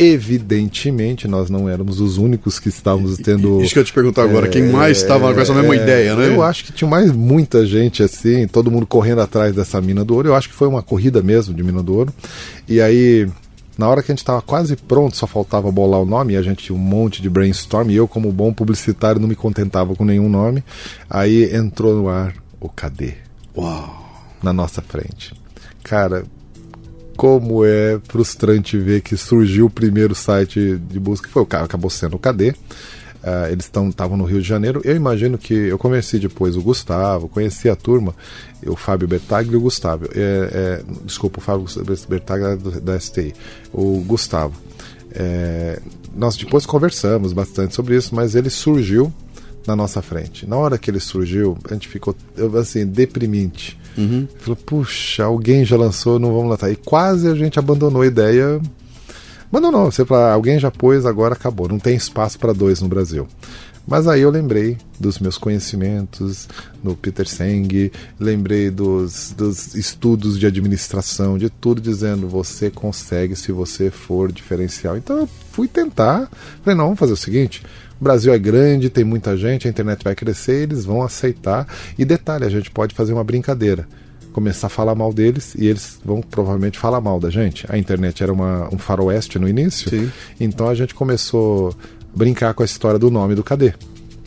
Evidentemente, nós não éramos os únicos que estávamos tendo. Isso que eu te perguntar agora, quem mais estava com essa mesma é, ideia, né? Eu acho que tinha mais muita gente assim, todo mundo correndo atrás dessa mina do ouro. Eu acho que foi uma corrida mesmo de mina do ouro. E aí, na hora que a gente estava quase pronto, só faltava bolar o nome, e a gente tinha um monte de brainstorm, e eu, como bom publicitário, não me contentava com nenhum nome. Aí entrou no ar o KD Uau! na nossa frente. Cara, como é frustrante ver que surgiu o primeiro site de busca, que foi o cara, acabou sendo o KD. Uh, eles estavam no Rio de Janeiro. Eu imagino que eu conheci depois o Gustavo, conheci a turma, o Fábio Bertagli e o Gustavo. É, é, desculpa, o Fábio Bertagli da, da STI. O Gustavo. É, nós depois conversamos bastante sobre isso, mas ele surgiu na nossa frente. Na hora que ele surgiu, a gente ficou assim, deprimente. Uhum. Falou, puxa, alguém já lançou, não vamos lançar. E quase a gente abandonou a ideia. Abandonou, você fala, alguém já pôs, agora acabou. Não tem espaço para dois no Brasil. Mas aí eu lembrei dos meus conhecimentos no Peter Seng, lembrei dos, dos estudos de administração, de tudo dizendo você consegue se você for diferencial. Então eu fui tentar, falei, não, vamos fazer o seguinte, o Brasil é grande, tem muita gente, a internet vai crescer, eles vão aceitar. E detalhe, a gente pode fazer uma brincadeira. Começar a falar mal deles e eles vão provavelmente falar mal da gente. A internet era uma, um faroeste no início, Sim. então a gente começou a brincar com a história do nome do Cadê.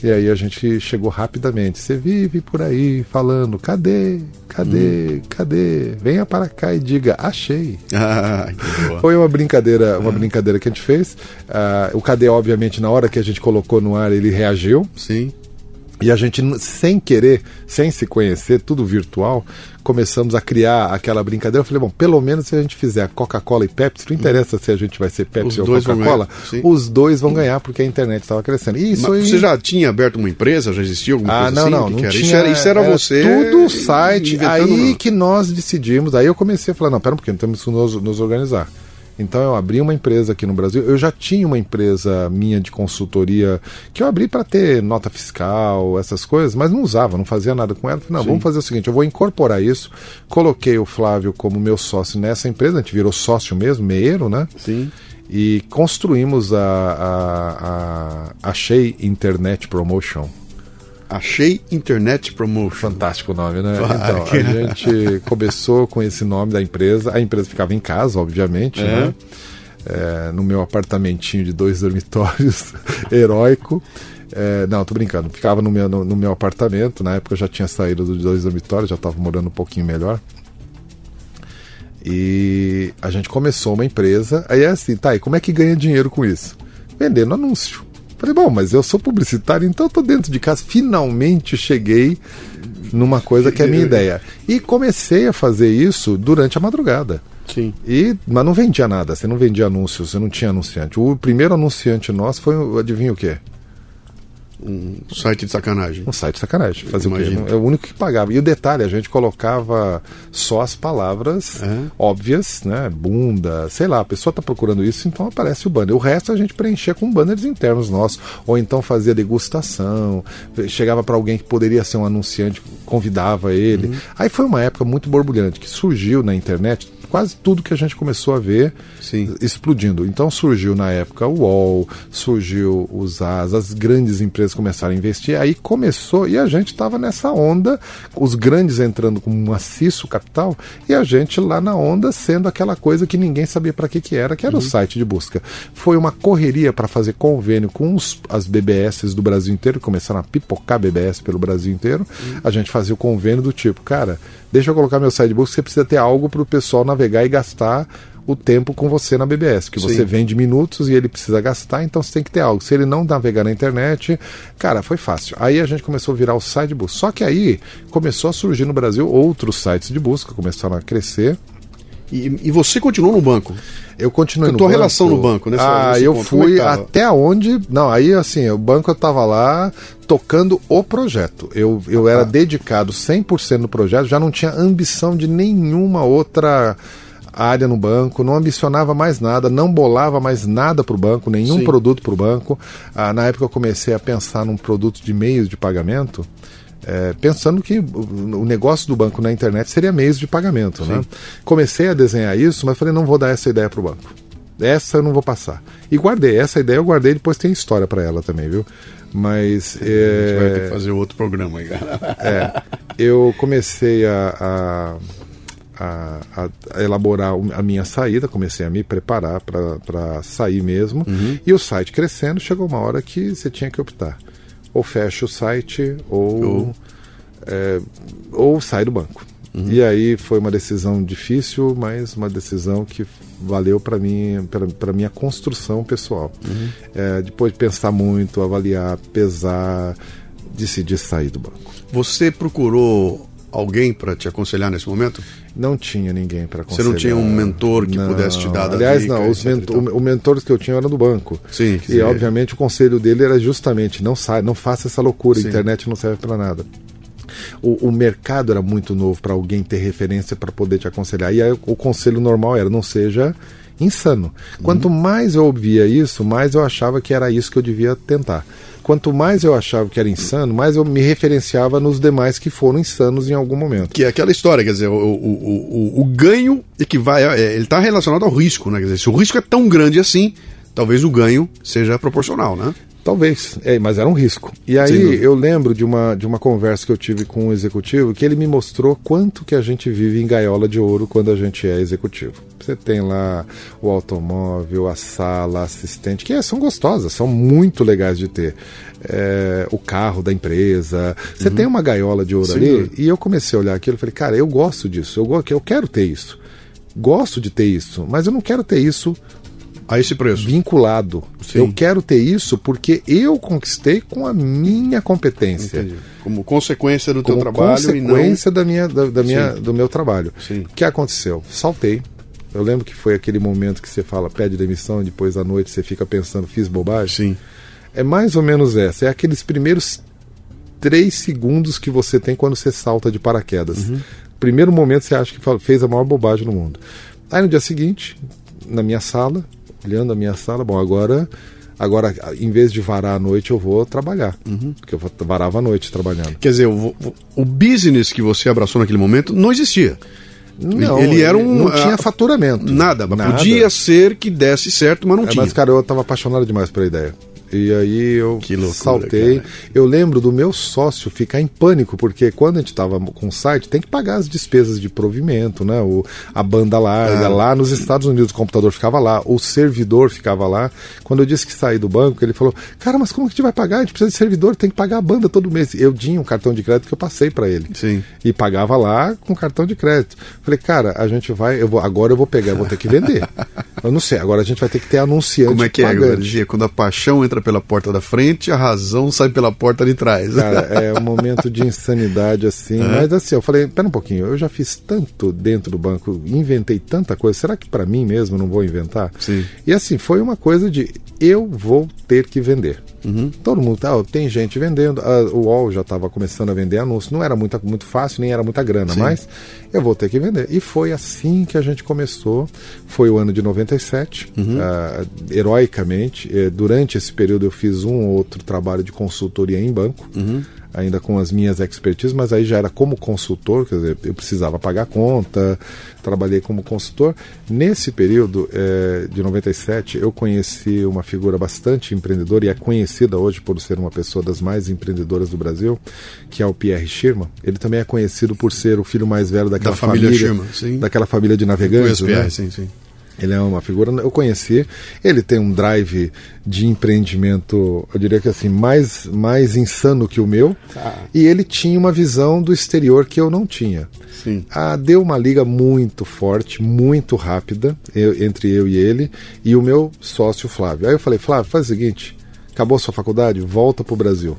E aí a gente chegou rapidamente. Você vive por aí falando, cadê? Cadê? Hum. Cadê? Venha para cá e diga, achei. Ah. Foi uma brincadeira, uma brincadeira que a gente fez. Uh, o Cadê, obviamente, na hora que a gente colocou no ar, ele reagiu. Sim. E a gente, sem querer, sem se conhecer, tudo virtual, começamos a criar aquela brincadeira. Eu falei, bom, pelo menos se a gente fizer Coca-Cola e Pepsi, não interessa se a gente vai ser Pepsi Os ou Coca-Cola, os dois vão ganhar porque a internet estava crescendo. E Isso Mas aí... Você já tinha aberto uma empresa? Já existia alguma Ah, coisa não, assim? não, não era? tinha. Isso era, isso era você. Tudo site. Aí que nós decidimos. Aí eu comecei a falar: não, pera um pouquinho, temos que nos, nos organizar. Então eu abri uma empresa aqui no Brasil. Eu já tinha uma empresa minha de consultoria que eu abri para ter nota fiscal, essas coisas, mas não usava, não fazia nada com ela. Falei, não, Sim. vamos fazer o seguinte: eu vou incorporar isso. Coloquei o Flávio como meu sócio nessa empresa, a gente virou sócio mesmo, meeiro, né? Sim. E construímos a, a, a Achei Internet Promotion. Achei Internet Promotion. Fantástico o nome, né? Então, a gente começou com esse nome da empresa. A empresa ficava em casa, obviamente, É. né? É, no meu apartamentinho de dois dormitórios, heróico. É, não, tô brincando. Ficava no meu, no, no meu apartamento. Na época eu já tinha saído dos dois dormitórios, já estava morando um pouquinho melhor. E a gente começou uma empresa. Aí é assim, tá, e como é que ganha dinheiro com isso? Vendendo anúncio. Falei, bom, mas eu sou publicitário, então eu tô dentro de casa. Finalmente cheguei numa coisa que é a minha ideia. E comecei a fazer isso durante a madrugada. Sim. E, mas não vendia nada, você não vendia anúncios, você não tinha anunciante. O primeiro anunciante nosso foi, o- adivinha o quê? Um site de sacanagem. Um site de sacanagem. Fazer o quê? Imagino. É o único que pagava. E o detalhe, a gente colocava só as palavras É. óbvias, né? Bunda, sei lá, a pessoa tá procurando isso, então aparece o banner. O resto a gente preenchia com banners internos nossos. Ou então fazia degustação, chegava para alguém que poderia ser um anunciante, convidava ele. Uhum. Aí foi uma época muito borbulhante, que surgiu na internet quase tudo que a gente começou a ver Sim. explodindo. Então surgiu na época o UOL, surgiu os AS, as grandes empresas começaram a investir, aí começou, e a gente estava nessa onda, os grandes entrando com um maciço capital, e a gente lá na onda sendo aquela coisa que ninguém sabia para que, que era, que era o site de busca. Foi uma correria para fazer convênio com os, as BBS do Brasil inteiro, começaram a pipocar BBS pelo Brasil inteiro. A gente fazia o convênio do tipo, cara, deixa eu colocar meu site de busca, você precisa ter algo para o pessoal navegar e gastar o tempo com você na BBS, que você Sim. vende minutos e ele precisa gastar, então você tem que ter algo. Se ele não navegar na internet, cara, foi fácil. Aí a gente começou a virar o site de busca. Só que aí começou a surgir no Brasil outros sites de busca, começaram a crescer. E, e você continuou no banco? Eu continuei A no tua banco. relação no banco, nessa- Ah, eu ponto, é fui tava? até onde. Não, aí assim, o banco eu tava lá tocando o projeto. Eu, eu era Ah. dedicado 100% no projeto, já não tinha ambição de nenhuma outra área no banco, não ambicionava mais nada, não bolava mais nada para o banco, nenhum Sim. produto para o banco. Ah, na época eu comecei a pensar num produto de meios de pagamento. É, pensando que o negócio do banco na internet seria meios de pagamento. Né? Comecei a desenhar isso, mas falei, não vou dar essa ideia para o banco. Essa eu não vou passar. E guardei. Essa ideia eu guardei, depois tem história para ela também, viu? Mas. É, a gente vai ter que fazer outro programa aí, cara. É, eu comecei a, a, a, a, elaborar a minha saída, comecei a me preparar para sair mesmo. Uhum. E o site crescendo, chegou uma hora que você tinha que optar. Ou fecha o site, ou, ou. É, ou sai do banco. Uhum. E aí foi uma decisão difícil, mas uma decisão que valeu para mim, para minha construção pessoal. Uhum. É, depois de pensar muito, avaliar, pesar, decidi sair do banco. Você procurou alguém para te aconselhar nesse momento? Não tinha ninguém para aconselhar. Você não tinha um mentor que não. pudesse te dar Aliás, não. Os mentor, o, o mentores que eu tinha eram do banco. Sim. E obviamente o conselho dele era justamente não sai, não faça essa loucura. A internet não serve para nada. O, o, mercado era muito novo para alguém ter referência para poder te aconselhar. E aí o conselho normal era não seja insano. Uhum. Quanto mais eu ouvia isso, mais eu achava que era isso que eu devia tentar. Quanto mais eu achava que era insano, mais eu me referenciava nos demais que foram insanos em algum momento. Que é aquela história, quer dizer, o, o, o, o ganho e que vai. É, ele está relacionado ao risco, né? Quer dizer, se o risco é tão grande assim, talvez o ganho seja proporcional, né? Talvez, é, mas era um risco. E aí eu lembro de uma, de uma conversa que eu tive com um executivo que ele me mostrou quanto que a gente vive em gaiola de ouro quando a gente é executivo. Você tem lá o automóvel, a sala, assistente, que é, são gostosas, são muito legais de ter. É, o carro da empresa. Você uhum. tem uma gaiola de ouro Sim. ali. E eu comecei a olhar aquilo e falei, cara, eu gosto disso, eu, eu quero ter isso. Gosto de ter isso, mas eu não quero ter isso a esse preço. Vinculado. Sim. Eu quero ter isso porque eu conquistei com a minha competência. Entendi. Como consequência do Como teu trabalho. Consequência não... da minha, da, da minha, do meu trabalho. Sim. O que aconteceu? Saltei. Eu lembro que foi aquele momento que você fala, pede demissão, e depois à noite você fica pensando, fiz bobagem. Sim. É mais ou menos essa. É aqueles primeiros três segundos que você tem quando você salta de paraquedas. Uhum. Primeiro momento você acha que fez a maior bobagem no mundo. Aí no dia seguinte, na minha sala, olhando a minha sala, bom, agora Agora, em vez de varar à noite, eu vou trabalhar. Uhum. Porque eu varava à noite trabalhando. Quer dizer, o, o, business que você abraçou naquele momento não existia. Não, ele era um. Não tinha faturamento. Nada, mas nada. podia ser que desse certo, mas não é, tinha. Mas, cara, eu estava apaixonado demais pela ideia. E aí eu loucura, saltei. Cara. Eu lembro do meu sócio ficar em pânico, porque quando a gente estava com o site, tem que pagar as despesas de provimento, né? O, a banda larga, ah. lá nos Estados Unidos o computador ficava lá, o servidor ficava lá. Quando eu disse que saí do banco, ele falou: Cara, mas como que a gente vai pagar? A gente precisa de servidor, tem que pagar a banda todo mês. Eu tinha um cartão de crédito que eu passei para ele. Sim. E pagava lá com cartão de crédito. Falei, cara, a gente vai, eu vou, agora eu vou pegar, eu vou ter que vender. eu não sei, agora a gente vai ter que ter anunciante. Como é que pagante. é, Quando a paixão entra pela porta da frente, a razão sai pela porta de trás. Cara, é um momento de insanidade assim. É. Mas assim, eu falei, pera um pouquinho, eu já fiz tanto dentro do banco, inventei tanta coisa, será que para mim mesmo não vou inventar? Sim. E assim, foi uma coisa de eu vou ter que vender. Uhum. Todo mundo, ah, tem gente vendendo, ah, o UOL já estava começando a vender anúncios, não era muito, muito fácil, nem era muita grana, Sim. mas eu vou ter que vender. E foi assim que a gente começou, foi o ano de 97, uhum. uh, heroicamente, eh, durante esse período eu fiz um ou outro trabalho de consultoria em banco, uhum ainda com as minhas expertises, mas aí já era como consultor, quer dizer, eu precisava pagar conta, trabalhei como consultor. Nesse período é, de 97, eu conheci uma figura bastante empreendedora e é conhecida hoje por ser uma pessoa das mais empreendedoras do Brasil, que é o Pierre Schirman. Ele também é conhecido por ser o filho mais velho daquela da família, família Schirman, daquela família de navegantes. Pierre, né? sim, sim. Ele é uma figura, eu conheci. Ele tem um drive de empreendimento, eu diria que assim, mais, mais insano que o meu. Ah. E ele tinha uma visão do exterior que eu não tinha. Sim. Ah, deu uma liga muito forte, muito rápida eu, entre eu e ele e o meu sócio Flávio. Aí eu falei, Flávio, faz o seguinte: acabou a sua faculdade, volta para o Brasil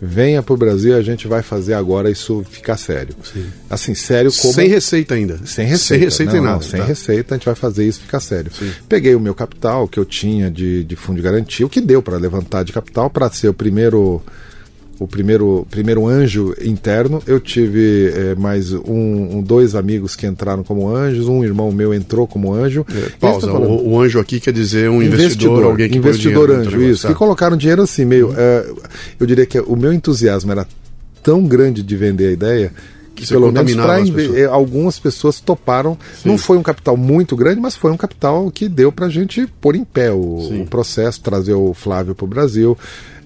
venha para o Brasil a gente vai fazer agora isso ficar sério. Sim. Assim, sério como... Sem receita ainda. Sem receita. Sem receita não, nada. Não, sem tá. receita a gente vai fazer isso ficar sério. Sim. Peguei o meu capital que eu tinha de, de fundo de garantia, o que deu para levantar de capital para ser o primeiro o primeiro, primeiro anjo interno. Eu tive é, mais um, um, dois amigos que entraram como anjos, um irmão meu entrou como anjo. É, pausa, o, o, anjo aqui quer dizer um investidor, investidor alguém que investidor anjo, isso. Que colocaram dinheiro assim, meio. É, eu diria que o meu entusiasmo era tão grande de vender a ideia que Você pelo menos para pessoas. algumas pessoas toparam. Sim. Não foi um capital muito grande, mas foi um capital que deu para a gente pôr em pé o, o processo, trazer o Flávio para o Brasil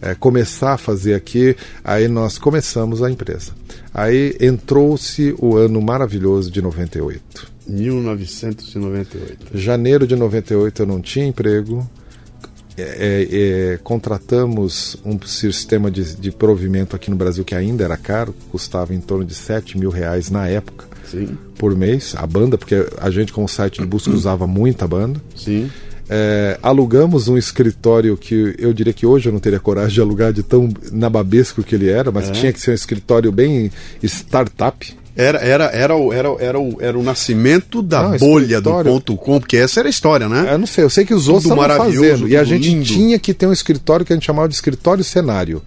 é, começar a fazer aqui, aí nós começamos a empresa. Aí entrou-se o ano maravilhoso de 98. 1998. Janeiro de 98 eu não tinha emprego. É, é, é, contratamos um sistema de, de, provimento aqui no Brasil que ainda era caro, custava em torno de 7 mil reais na época Sim. por mês, a banda, porque a gente com o site de busca usava muita banda. Sim. É, alugamos um escritório que eu diria que hoje eu não teria coragem de alugar de tão nababesco que ele era, mas é. tinha que ser um escritório bem startup. Era, era, era, o, era, era, o, era o nascimento da não, bolha do ponto com, porque essa era a história, né? Eu não sei, eu sei que os outros estavam fazendo. E a gente lindo. tinha que ter um escritório que a gente chamava de escritório cenário.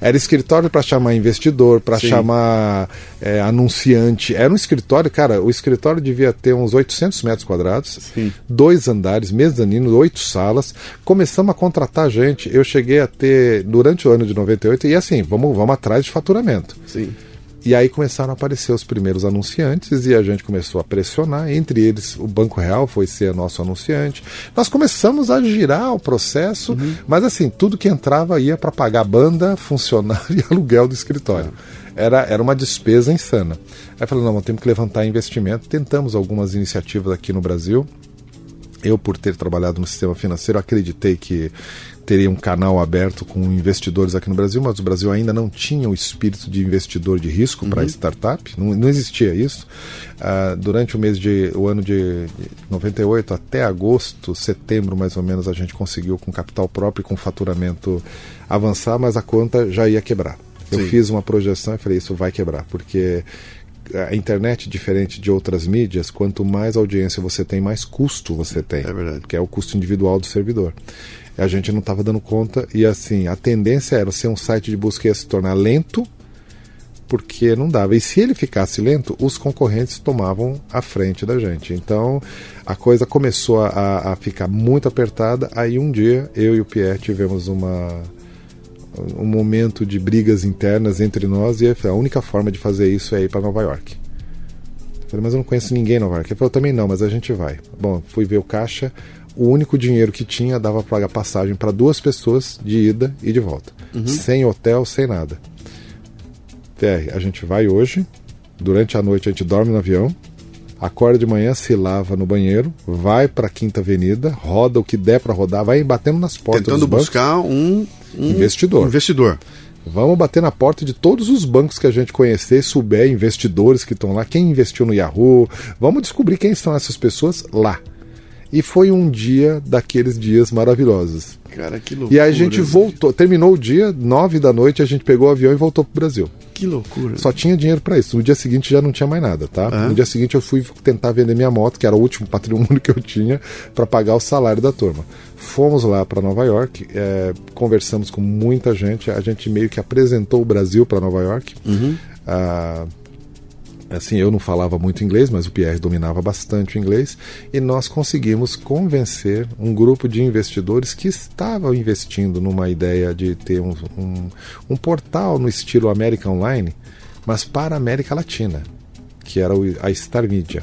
Era escritório para chamar investidor, para chamar é, anunciante. Era um escritório, cara, o escritório devia ter uns 800 metros quadrados, Sim. dois andares, mezanino, oito salas. Começamos a contratar gente. Eu cheguei a ter, durante o ano de 98, e assim, vamos, vamos atrás de faturamento. Sim. E aí começaram a aparecer os primeiros anunciantes e a gente começou a pressionar. Entre eles, o Banco Real foi ser nosso anunciante. Nós começamos a girar o processo, uhum. mas assim, tudo que entrava ia para pagar banda, funcionário e aluguel do escritório. É. Era, era uma despesa insana. Aí falei, não, temos que levantar investimento. Tentamos algumas iniciativas aqui no Brasil. Eu, por ter trabalhado no sistema financeiro, acreditei que teria um canal aberto com investidores aqui no Brasil, mas o Brasil ainda não tinha o espírito de investidor de risco uhum. para startup, não, não, existia isso. Uh, durante o mês de o ano de, de 98 até agosto, setembro mais ou menos, a gente conseguiu com capital próprio e com faturamento avançar, mas a conta já ia quebrar. Eu Sim. fiz uma projeção e falei, isso vai quebrar, porque a internet, diferente de outras mídias, quanto mais audiência você tem, mais custo você tem. É verdade. Que é o custo individual do servidor a gente não estava dando conta. E assim a tendência era ser um site de busca ia se tornar lento porque não dava. E se ele ficasse lento os concorrentes tomavam a frente da gente. Então a coisa começou a, a ficar muito apertada. Aí um dia eu e o Pierre tivemos uma um momento de brigas internas entre nós e a única forma de fazer isso é ir para Nova York. Eu falei, mas eu não conheço ninguém em Nova York. Ele falou, também não, mas a gente vai. Bom, fui ver o caixa o único dinheiro que tinha dava para pagar passagem para duas pessoas de ida e de volta. Uhum. Sem hotel, sem nada. PR, a gente vai hoje, durante a noite a gente dorme no avião, acorda de manhã, se lava no banheiro, vai para a Quinta Avenida, roda o que der para rodar, vai batendo nas portas Tentando buscar um, um, investidor. investidor. Vamos bater na porta de todos os bancos que a gente conhecer, souber, investidores que estão lá, quem investiu no Yahoo. Vamos descobrir quem são essas pessoas lá. E foi um dia daqueles dias maravilhosos. Cara, que loucura. E aí a gente voltou, terminou o dia, nove da noite, a gente pegou o avião e voltou pro Brasil. Que loucura. Só tinha dinheiro para isso. No dia seguinte já não tinha mais nada, tá? No dia seguinte eu fui tentar vender minha moto, que era o último patrimônio que eu tinha, para pagar o salário da turma. Fomos lá para Nova York, é, conversamos com muita gente, a gente meio que apresentou o Brasil para Nova York. Uhum. Ah, assim, eu não falava muito inglês, mas o Pierre dominava bastante o inglês, e nós conseguimos convencer um grupo de investidores que estavam investindo numa ideia de ter um, um, um portal no estilo América Online, mas para a América Latina que era a Star Media.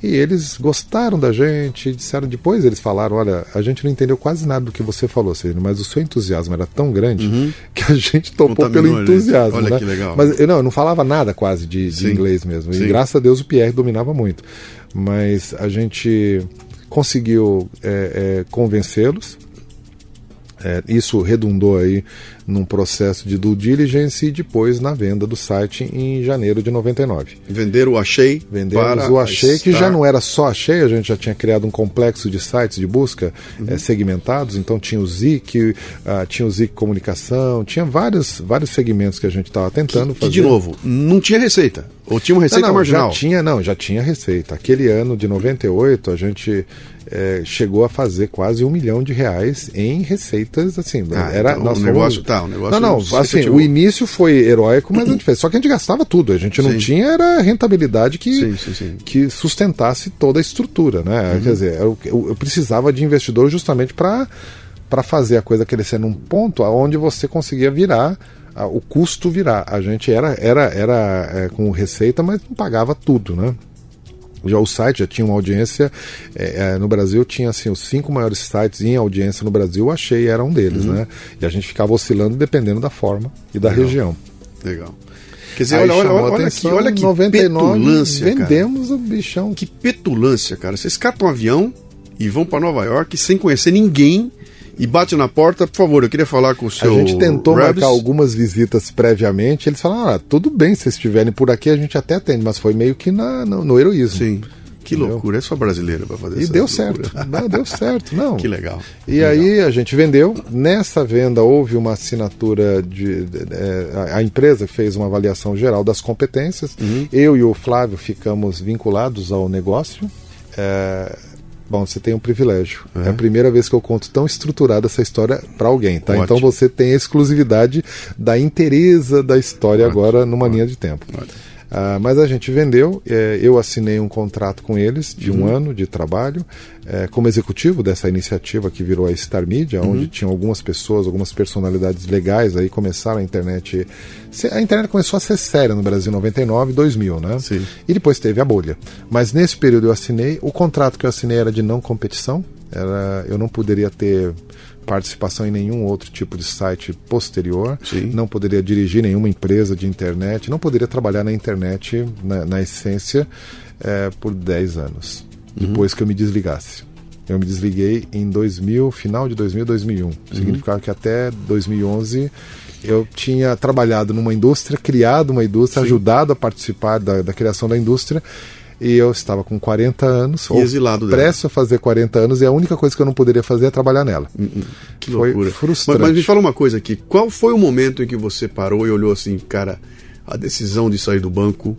E eles gostaram da gente, disseram depois, eles falaram, olha, a gente não entendeu quase nada do que você falou, Celino, mas o seu entusiasmo era tão grande uhum. que a gente topou pelo entusiasmo. Olha né? que legal. Mas eu não, eu não falava nada quase de, de inglês mesmo. E graças a Deus o Pierre dominava muito. Mas a gente conseguiu é, é, convencê-los. É, isso redundou aí num processo de due diligence e depois na venda do site em janeiro de 99. Vender o Achei? Vendemos o Achei, que já não era só Achei, a gente já tinha criado um complexo de sites de busca uhum. é, segmentados, então tinha o Zik, uh, tinha o Zik Comunicação, tinha vários, vários segmentos que a gente estava tentando que, fazer. Que, de novo, não tinha receita? Ou tinha uma receita não, não, marginal? Já tinha, não, já tinha receita. Aquele ano de 98, a gente é, chegou a fazer quase um milhão de reais em receitas, assim, Ah, era então fomos- negócio tá, o negócio Não, não, se assim, o início foi heróico, mas a gente fez. Só que a gente gastava tudo, a gente não Sim. tinha era rentabilidade que, Sim, sim, que sustentasse toda a estrutura, né? Quer dizer, eu, eu- eu precisava de investidor justamente para para fazer a coisa crescer num ponto aonde você conseguia virar o custo virar. A gente era era era é, com receita, mas não pagava tudo, né? Já o site já tinha uma audiência é, é, no Brasil tinha assim os cinco maiores sites em audiência no Brasil, eu achei era um deles, né? E a gente ficava oscilando dependendo da forma e da Legal. região. Legal. Quer dizer, Aí olha, olha, olha, aqui, olha que 99 petulância, cara. vendemos o bichão. Que petulância, cara. Vocês catam um avião e vão pra Nova York sem conhecer ninguém e bate na porta, por favor, eu queria falar com o A seu gente tentou Rebs. marcar algumas visitas previamente. Eles falaram: ah, tudo bem, se estiverem por aqui, a gente até atende, mas foi meio que na, no, no heroísmo. Sim. Que Entendeu? loucura, é só brasileiro pra fazer E essa deu loucura. certo. Não, deu certo. Não. Que legal. E Legal. aí a gente vendeu. Nessa venda houve uma assinatura de. de- é, a- a empresa fez uma avaliação geral das competências. Uhum. Eu e o Flávio ficamos vinculados ao negócio. É, bom, você tem um privilégio. É. a primeira vez que eu conto tão estruturada essa história para alguém, tá? Ótimo. Então você tem a exclusividade da inteireza da história Ótimo, agora numa linha de tempo. Ótimo. Ah, mas a gente vendeu, eh, eu assinei um contrato com eles de um ano de trabalho, eh, como executivo dessa iniciativa que virou a Star Media, onde tinham algumas pessoas, algumas personalidades legais aí começaram a internet. A internet começou a ser séria no Brasil em 99, 2000, né? Sim. E depois teve a bolha. Mas nesse período eu assinei, o contrato que eu assinei era de não competição, era, eu não poderia ter participação em nenhum outro tipo de site posterior, Sim. não poderia dirigir nenhuma empresa de internet, não poderia trabalhar na internet, na, na essência, eh, por 10 anos, depois que eu me desligasse. Eu me desliguei em 2000, final de 2000, 2001. Significava que até 2011 eu tinha trabalhado numa indústria, criado uma indústria, ajudado a participar da, da criação da indústria. E eu estava com 40 anos, ou exilado prestes a fazer 40 anos, e a única coisa que eu não poderia fazer é trabalhar nela. Que Foi loucura. frustrante. Mas, mas me fala uma coisa aqui. Qual foi o momento em que você parou e olhou assim, cara, a decisão de sair do banco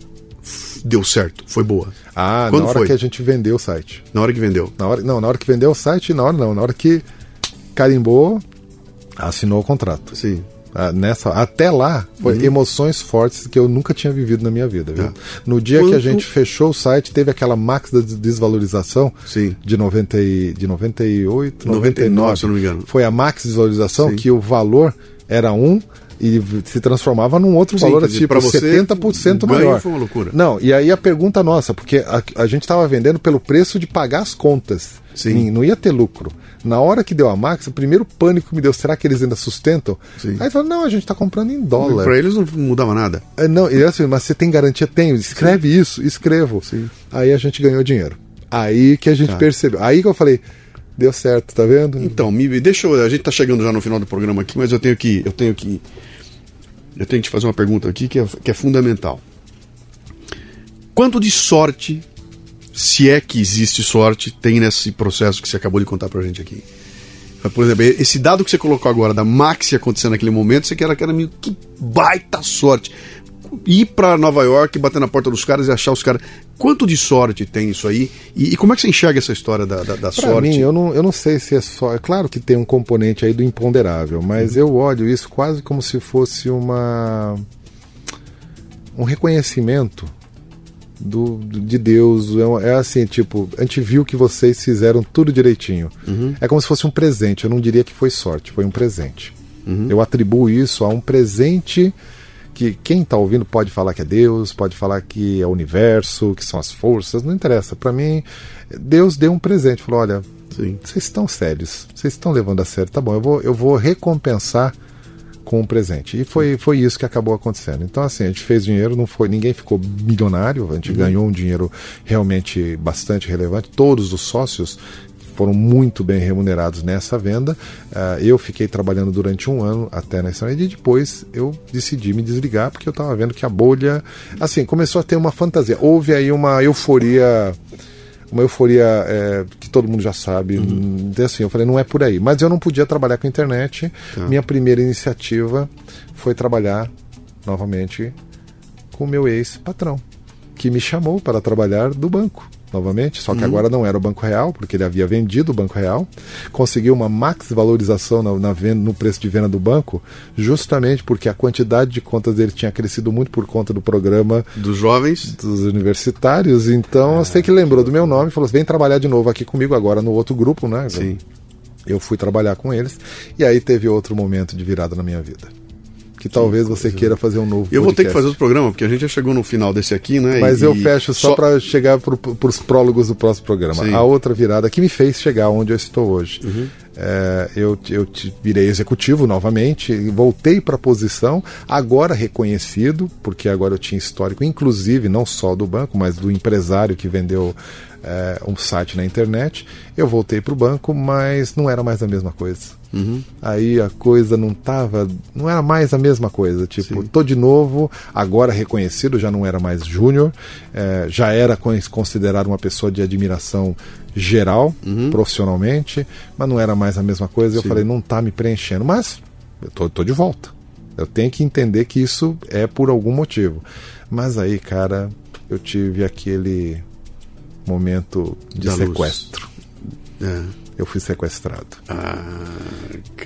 deu certo, foi boa? Ah, Quando na hora foi? que a gente vendeu o site. Na hora que vendeu. Na hora, não, na hora que vendeu o site, na hora não, na hora que carimbou, assinou o contrato. Sim. Ah, nessa, até lá, foi emoções fortes que eu nunca tinha vivido na minha vida. Viu? Tá. No dia que a Quanto- gente fechou o site, teve aquela max da des- desvalorização Sim. de, 90 e, de 98, 99, 99. se não me engano. Foi a max desvalorização Sim. que o valor era um e se transformava num outro Sim, valor dizer, tipo você, 70% o ganho maior. foi uma loucura. Não, e aí a pergunta nossa, porque a, a gente estava vendendo pelo preço de pagar as contas. Sim. Não ia ter lucro. Na hora que deu a Max, o primeiro pânico que me deu, será que eles ainda sustentam? Sim. Aí falou, não, a gente está comprando em dólar. Pra eles não mudava nada. É, Não, e assim, mas você tem garantia? Tenho. Escreve isso, escrevo. Sim. Aí a gente ganhou dinheiro. Aí que a gente Tá. percebeu. Aí que eu falei, deu certo, tá vendo? Então, me deixa eu, a gente tá chegando já no final do programa aqui, mas eu tenho que eu tenho que eu tenho que te fazer uma pergunta aqui que é, que é fundamental. Quanto de sorte, se é que existe sorte, tem nesse processo que você acabou de contar pra gente aqui? Por exemplo, esse dado que você colocou agora da Maxi acontecendo naquele momento, você quer aquela meio que baita sorte. Ir pra Nova York, bater na porta dos caras e achar os caras. Quanto de sorte tem isso aí? E, e como é que você enxerga essa história da, da, da sorte? mim, eu não, eu não sei se é só. É claro que tem um componente aí do imponderável, mas Uhum. eu olho isso quase como se fosse uma. um reconhecimento do, de Deus. É, é assim, tipo, a gente viu que vocês fizeram tudo direitinho. Uhum. É como se fosse um presente. Eu não diria que foi sorte, foi um presente. Uhum. Eu atribuo isso a um presente que quem está ouvindo pode falar que é Deus, pode falar que é o universo, que são as forças, não interessa. Para mim, Deus deu um presente. Falou: olha, vocês estão sérios, vocês estão levando a sério, tá bom, eu vou, eu vou recompensar com um presente. E foi, foi isso que acabou acontecendo. Então, assim, a gente fez dinheiro, não foi, ninguém ficou milionário, a gente ganhou um dinheiro realmente bastante relevante. Todos os sócios foram muito bem remunerados nessa venda. Ah, eu fiquei trabalhando durante um ano até na Estrada e depois eu decidi me desligar porque eu estava vendo que a bolha, assim, começou a ter uma fantasia. Houve aí uma euforia uma euforia é, que todo mundo já sabe. Hum, Assim, eu falei, não é por aí. Mas eu não podia trabalhar com a internet. Minha primeira iniciativa foi trabalhar novamente com o meu ex-patrão, que me chamou para trabalhar do banco. Novamente, só que uhum. agora não era o Banco Real, porque ele havia vendido o Banco Real, conseguiu uma max valorização na, na venda, no preço de venda do banco, justamente porque a quantidade de contas dele tinha crescido muito por conta do programa dos jovens, dos universitários. Então, ah, eu sei que lembrou do meu nome falou: vem trabalhar de novo aqui comigo agora no outro grupo, né? Sim. Eu fui trabalhar com eles e aí teve outro momento de virada na minha vida que talvez você queira fazer um novo Eu podcast. vou ter que fazer outro programa, porque a gente já chegou no final desse aqui, né? Mas e... eu fecho só, só... para chegar para os prólogos do próximo programa. Sim. A outra virada que me fez chegar onde eu estou hoje. Uhum. É, eu, eu virei executivo novamente, voltei para a posição, agora reconhecido, porque agora eu tinha histórico, inclusive não só do banco, mas do empresário que vendeu é, um site na internet. Eu voltei para o banco, mas não era mais a mesma coisa. Uhum. Aí a coisa não tava, não era mais a mesma coisa. Tipo, Sim. tô de novo, agora reconhecido, já não era mais júnior, é, já era considerado uma pessoa de admiração geral, uhum. profissionalmente, mas não era mais a mesma coisa. Sim. Eu falei, não tá me preenchendo, mas eu tô, tô de volta. Eu tenho que entender que isso é por algum motivo. Mas aí, cara, eu tive aquele momento de da sequestro. É eu fui sequestrado. Ah,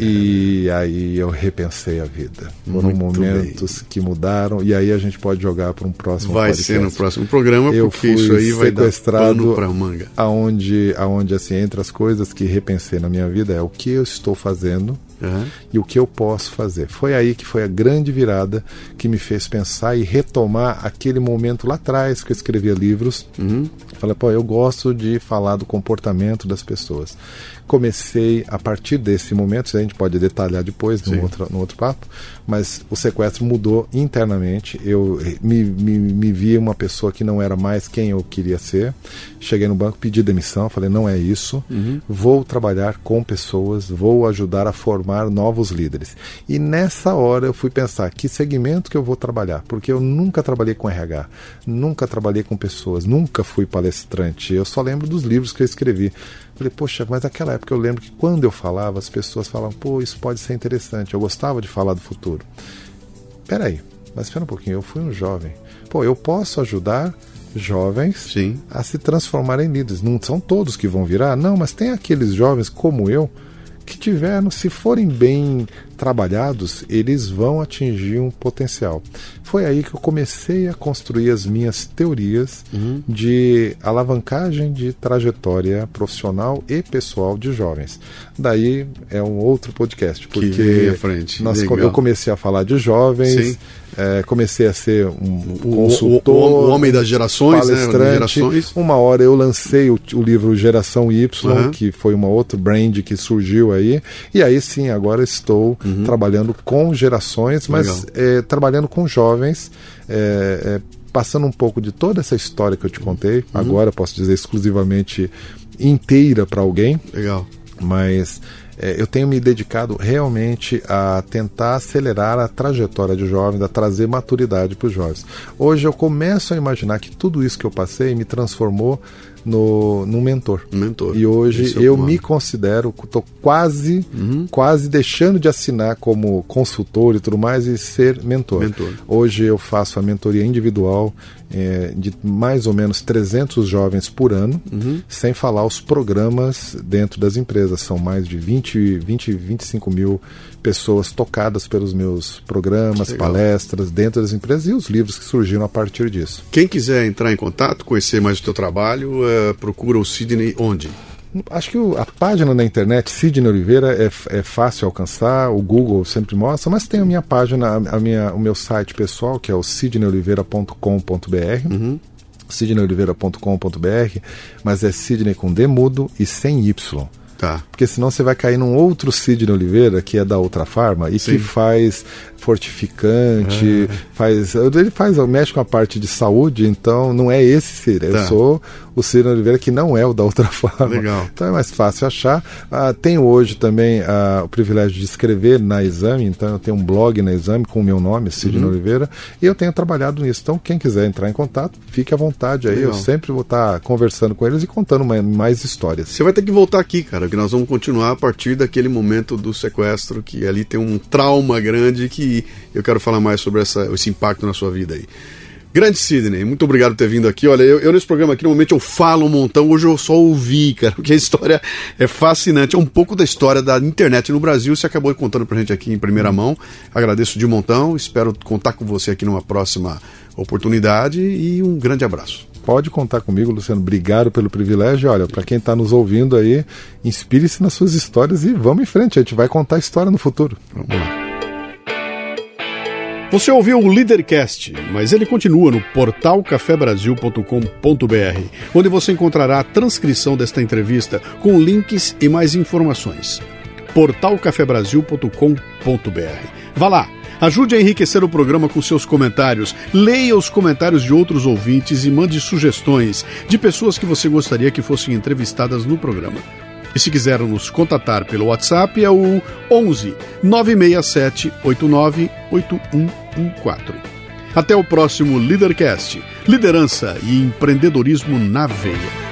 e aí eu repensei a vida. Foram Muito momentos bem. que mudaram e aí a gente pode jogar para um próximo Vai podcast. ser no próximo programa, eu porque fui isso aí vai sequestrado dar manga. Aonde, aonde assim, entre as coisas que repensei na minha vida é o que eu estou fazendo Uhum. e o que eu posso fazer. Foi aí que foi a grande virada que me fez pensar e retomar aquele momento lá atrás que eu escrevia livros. Uhum. Falei, pô, eu gosto de falar do comportamento das pessoas comecei a partir desse momento, a gente pode detalhar depois no outro, no outro papo, mas o sequestro mudou internamente. Eu me, me, me vi uma pessoa que não era mais quem eu queria ser. Cheguei no banco, pedi demissão, falei: não é isso, uhum. vou trabalhar com pessoas, vou ajudar a formar novos líderes. E nessa hora eu fui pensar: que segmento que eu vou trabalhar? Porque eu nunca trabalhei com RH, nunca trabalhei com pessoas, nunca fui palestrante. Eu só lembro dos livros que eu escrevi. Falei, poxa, mas naquela época eu lembro que quando eu falava, as pessoas falavam, pô, isso pode ser interessante. Eu gostava de falar do futuro. Peraí, mas espera um pouquinho, eu fui um jovem. Pô, eu posso ajudar jovens Sim. a se transformarem em líderes. Não são todos que vão virar, não, mas tem aqueles jovens como eu que tiveram, se forem bem trabalhados, eles vão atingir um potencial. Foi aí que eu comecei a construir as minhas teorias uhum. de alavancagem de trajetória profissional e pessoal de jovens. Daí é um outro podcast, porque frente. Nós, eu comecei a falar de jovens, é, comecei a ser um consultor, o, o, o homem das gerações, né, palestrante. Né, gerações. Uma hora eu lancei o, o livro Geração Y, uhum. que foi uma outra brand que surgiu aí, e aí sim, agora estou uhum uhum. trabalhando com gerações, mas é, trabalhando com jovens, é, é, passando um pouco de toda essa história que eu te contei. Uhum. Agora posso dizer exclusivamente inteira para alguém. Legal. Mas é, eu tenho me dedicado realmente a tentar acelerar a trajetória de jovens, a trazer maturidade para os jovens. Hoje eu começo a imaginar que tudo isso que eu passei me transformou no, no mentor. mentor. E hoje é eu me considero, estou quase, uhum. quase deixando de assinar como consultor e tudo mais e ser mentor. mentor. Hoje eu faço a mentoria individual é, de mais ou menos 300 jovens por ano, uhum. sem falar os programas dentro das empresas. São mais de 20, 20 25 mil pessoas tocadas pelos meus programas, palestras dentro das empresas e os livros que surgiram a partir disso. Quem quiser entrar em contato, conhecer mais o teu trabalho, uh, procura o Sidney onde? Acho que a página na internet, Sidney Oliveira, é, é fácil alcançar, o Google sempre mostra, mas tem a minha página, a minha, o meu site pessoal, que é o sidneyoliveira.com.br. Uhum sidneyoliveira.com.br, mas é Sidney com D mudo e sem Y. Porque senão você vai cair num outro Sidney Oliveira, que é da outra farma, e Sim. que faz fortificante, ah. faz. Ele faz, mexe com a parte de saúde, então não é esse Ciro. Tá. Eu sou o Ciro Oliveira, que não é o da outra forma. Legal. Então é mais fácil achar. Ah, tenho hoje também ah, o privilégio de escrever na Exame, então eu tenho um blog na Exame com o meu nome, Sidney uhum. Oliveira, e eu tenho trabalhado nisso. Então, quem quiser entrar em contato, fique à vontade aí. Legal. Eu sempre vou estar conversando com eles e contando mais, mais histórias. Você vai ter que voltar aqui, cara, que nós vamos continuar a partir daquele momento do sequestro, que ali tem um trauma grande que eu quero falar mais sobre essa, esse impacto na sua vida aí. Grande Sidney, muito obrigado por ter vindo aqui. Olha, eu, eu, nesse programa aqui, normalmente eu falo um montão, hoje eu só ouvi, cara, porque a história é fascinante. É um pouco da história da internet no Brasil, você acabou contando pra gente aqui em primeira mão. Agradeço de montão, espero contar com você aqui numa próxima oportunidade e um grande abraço. Pode contar comigo, Luciano. Obrigado pelo privilégio. Olha, para quem está nos ouvindo aí, inspire-se nas suas histórias e vamos em frente. A gente vai contar a história no futuro. Vamos lá. Você ouviu o Leadercast, mas ele continua no portal cafebrasil.com.br, onde você encontrará a transcrição desta entrevista com links e mais informações. portalcafebrasil.com.br. Vá lá, ajude a enriquecer o programa com seus comentários, leia os comentários de outros ouvintes e mande sugestões de pessoas que você gostaria que fossem entrevistadas no programa. E se quiser nos contatar pelo WhatsApp é o 11 967 89 8114. Até o próximo Leadercast. Liderança e empreendedorismo na veia.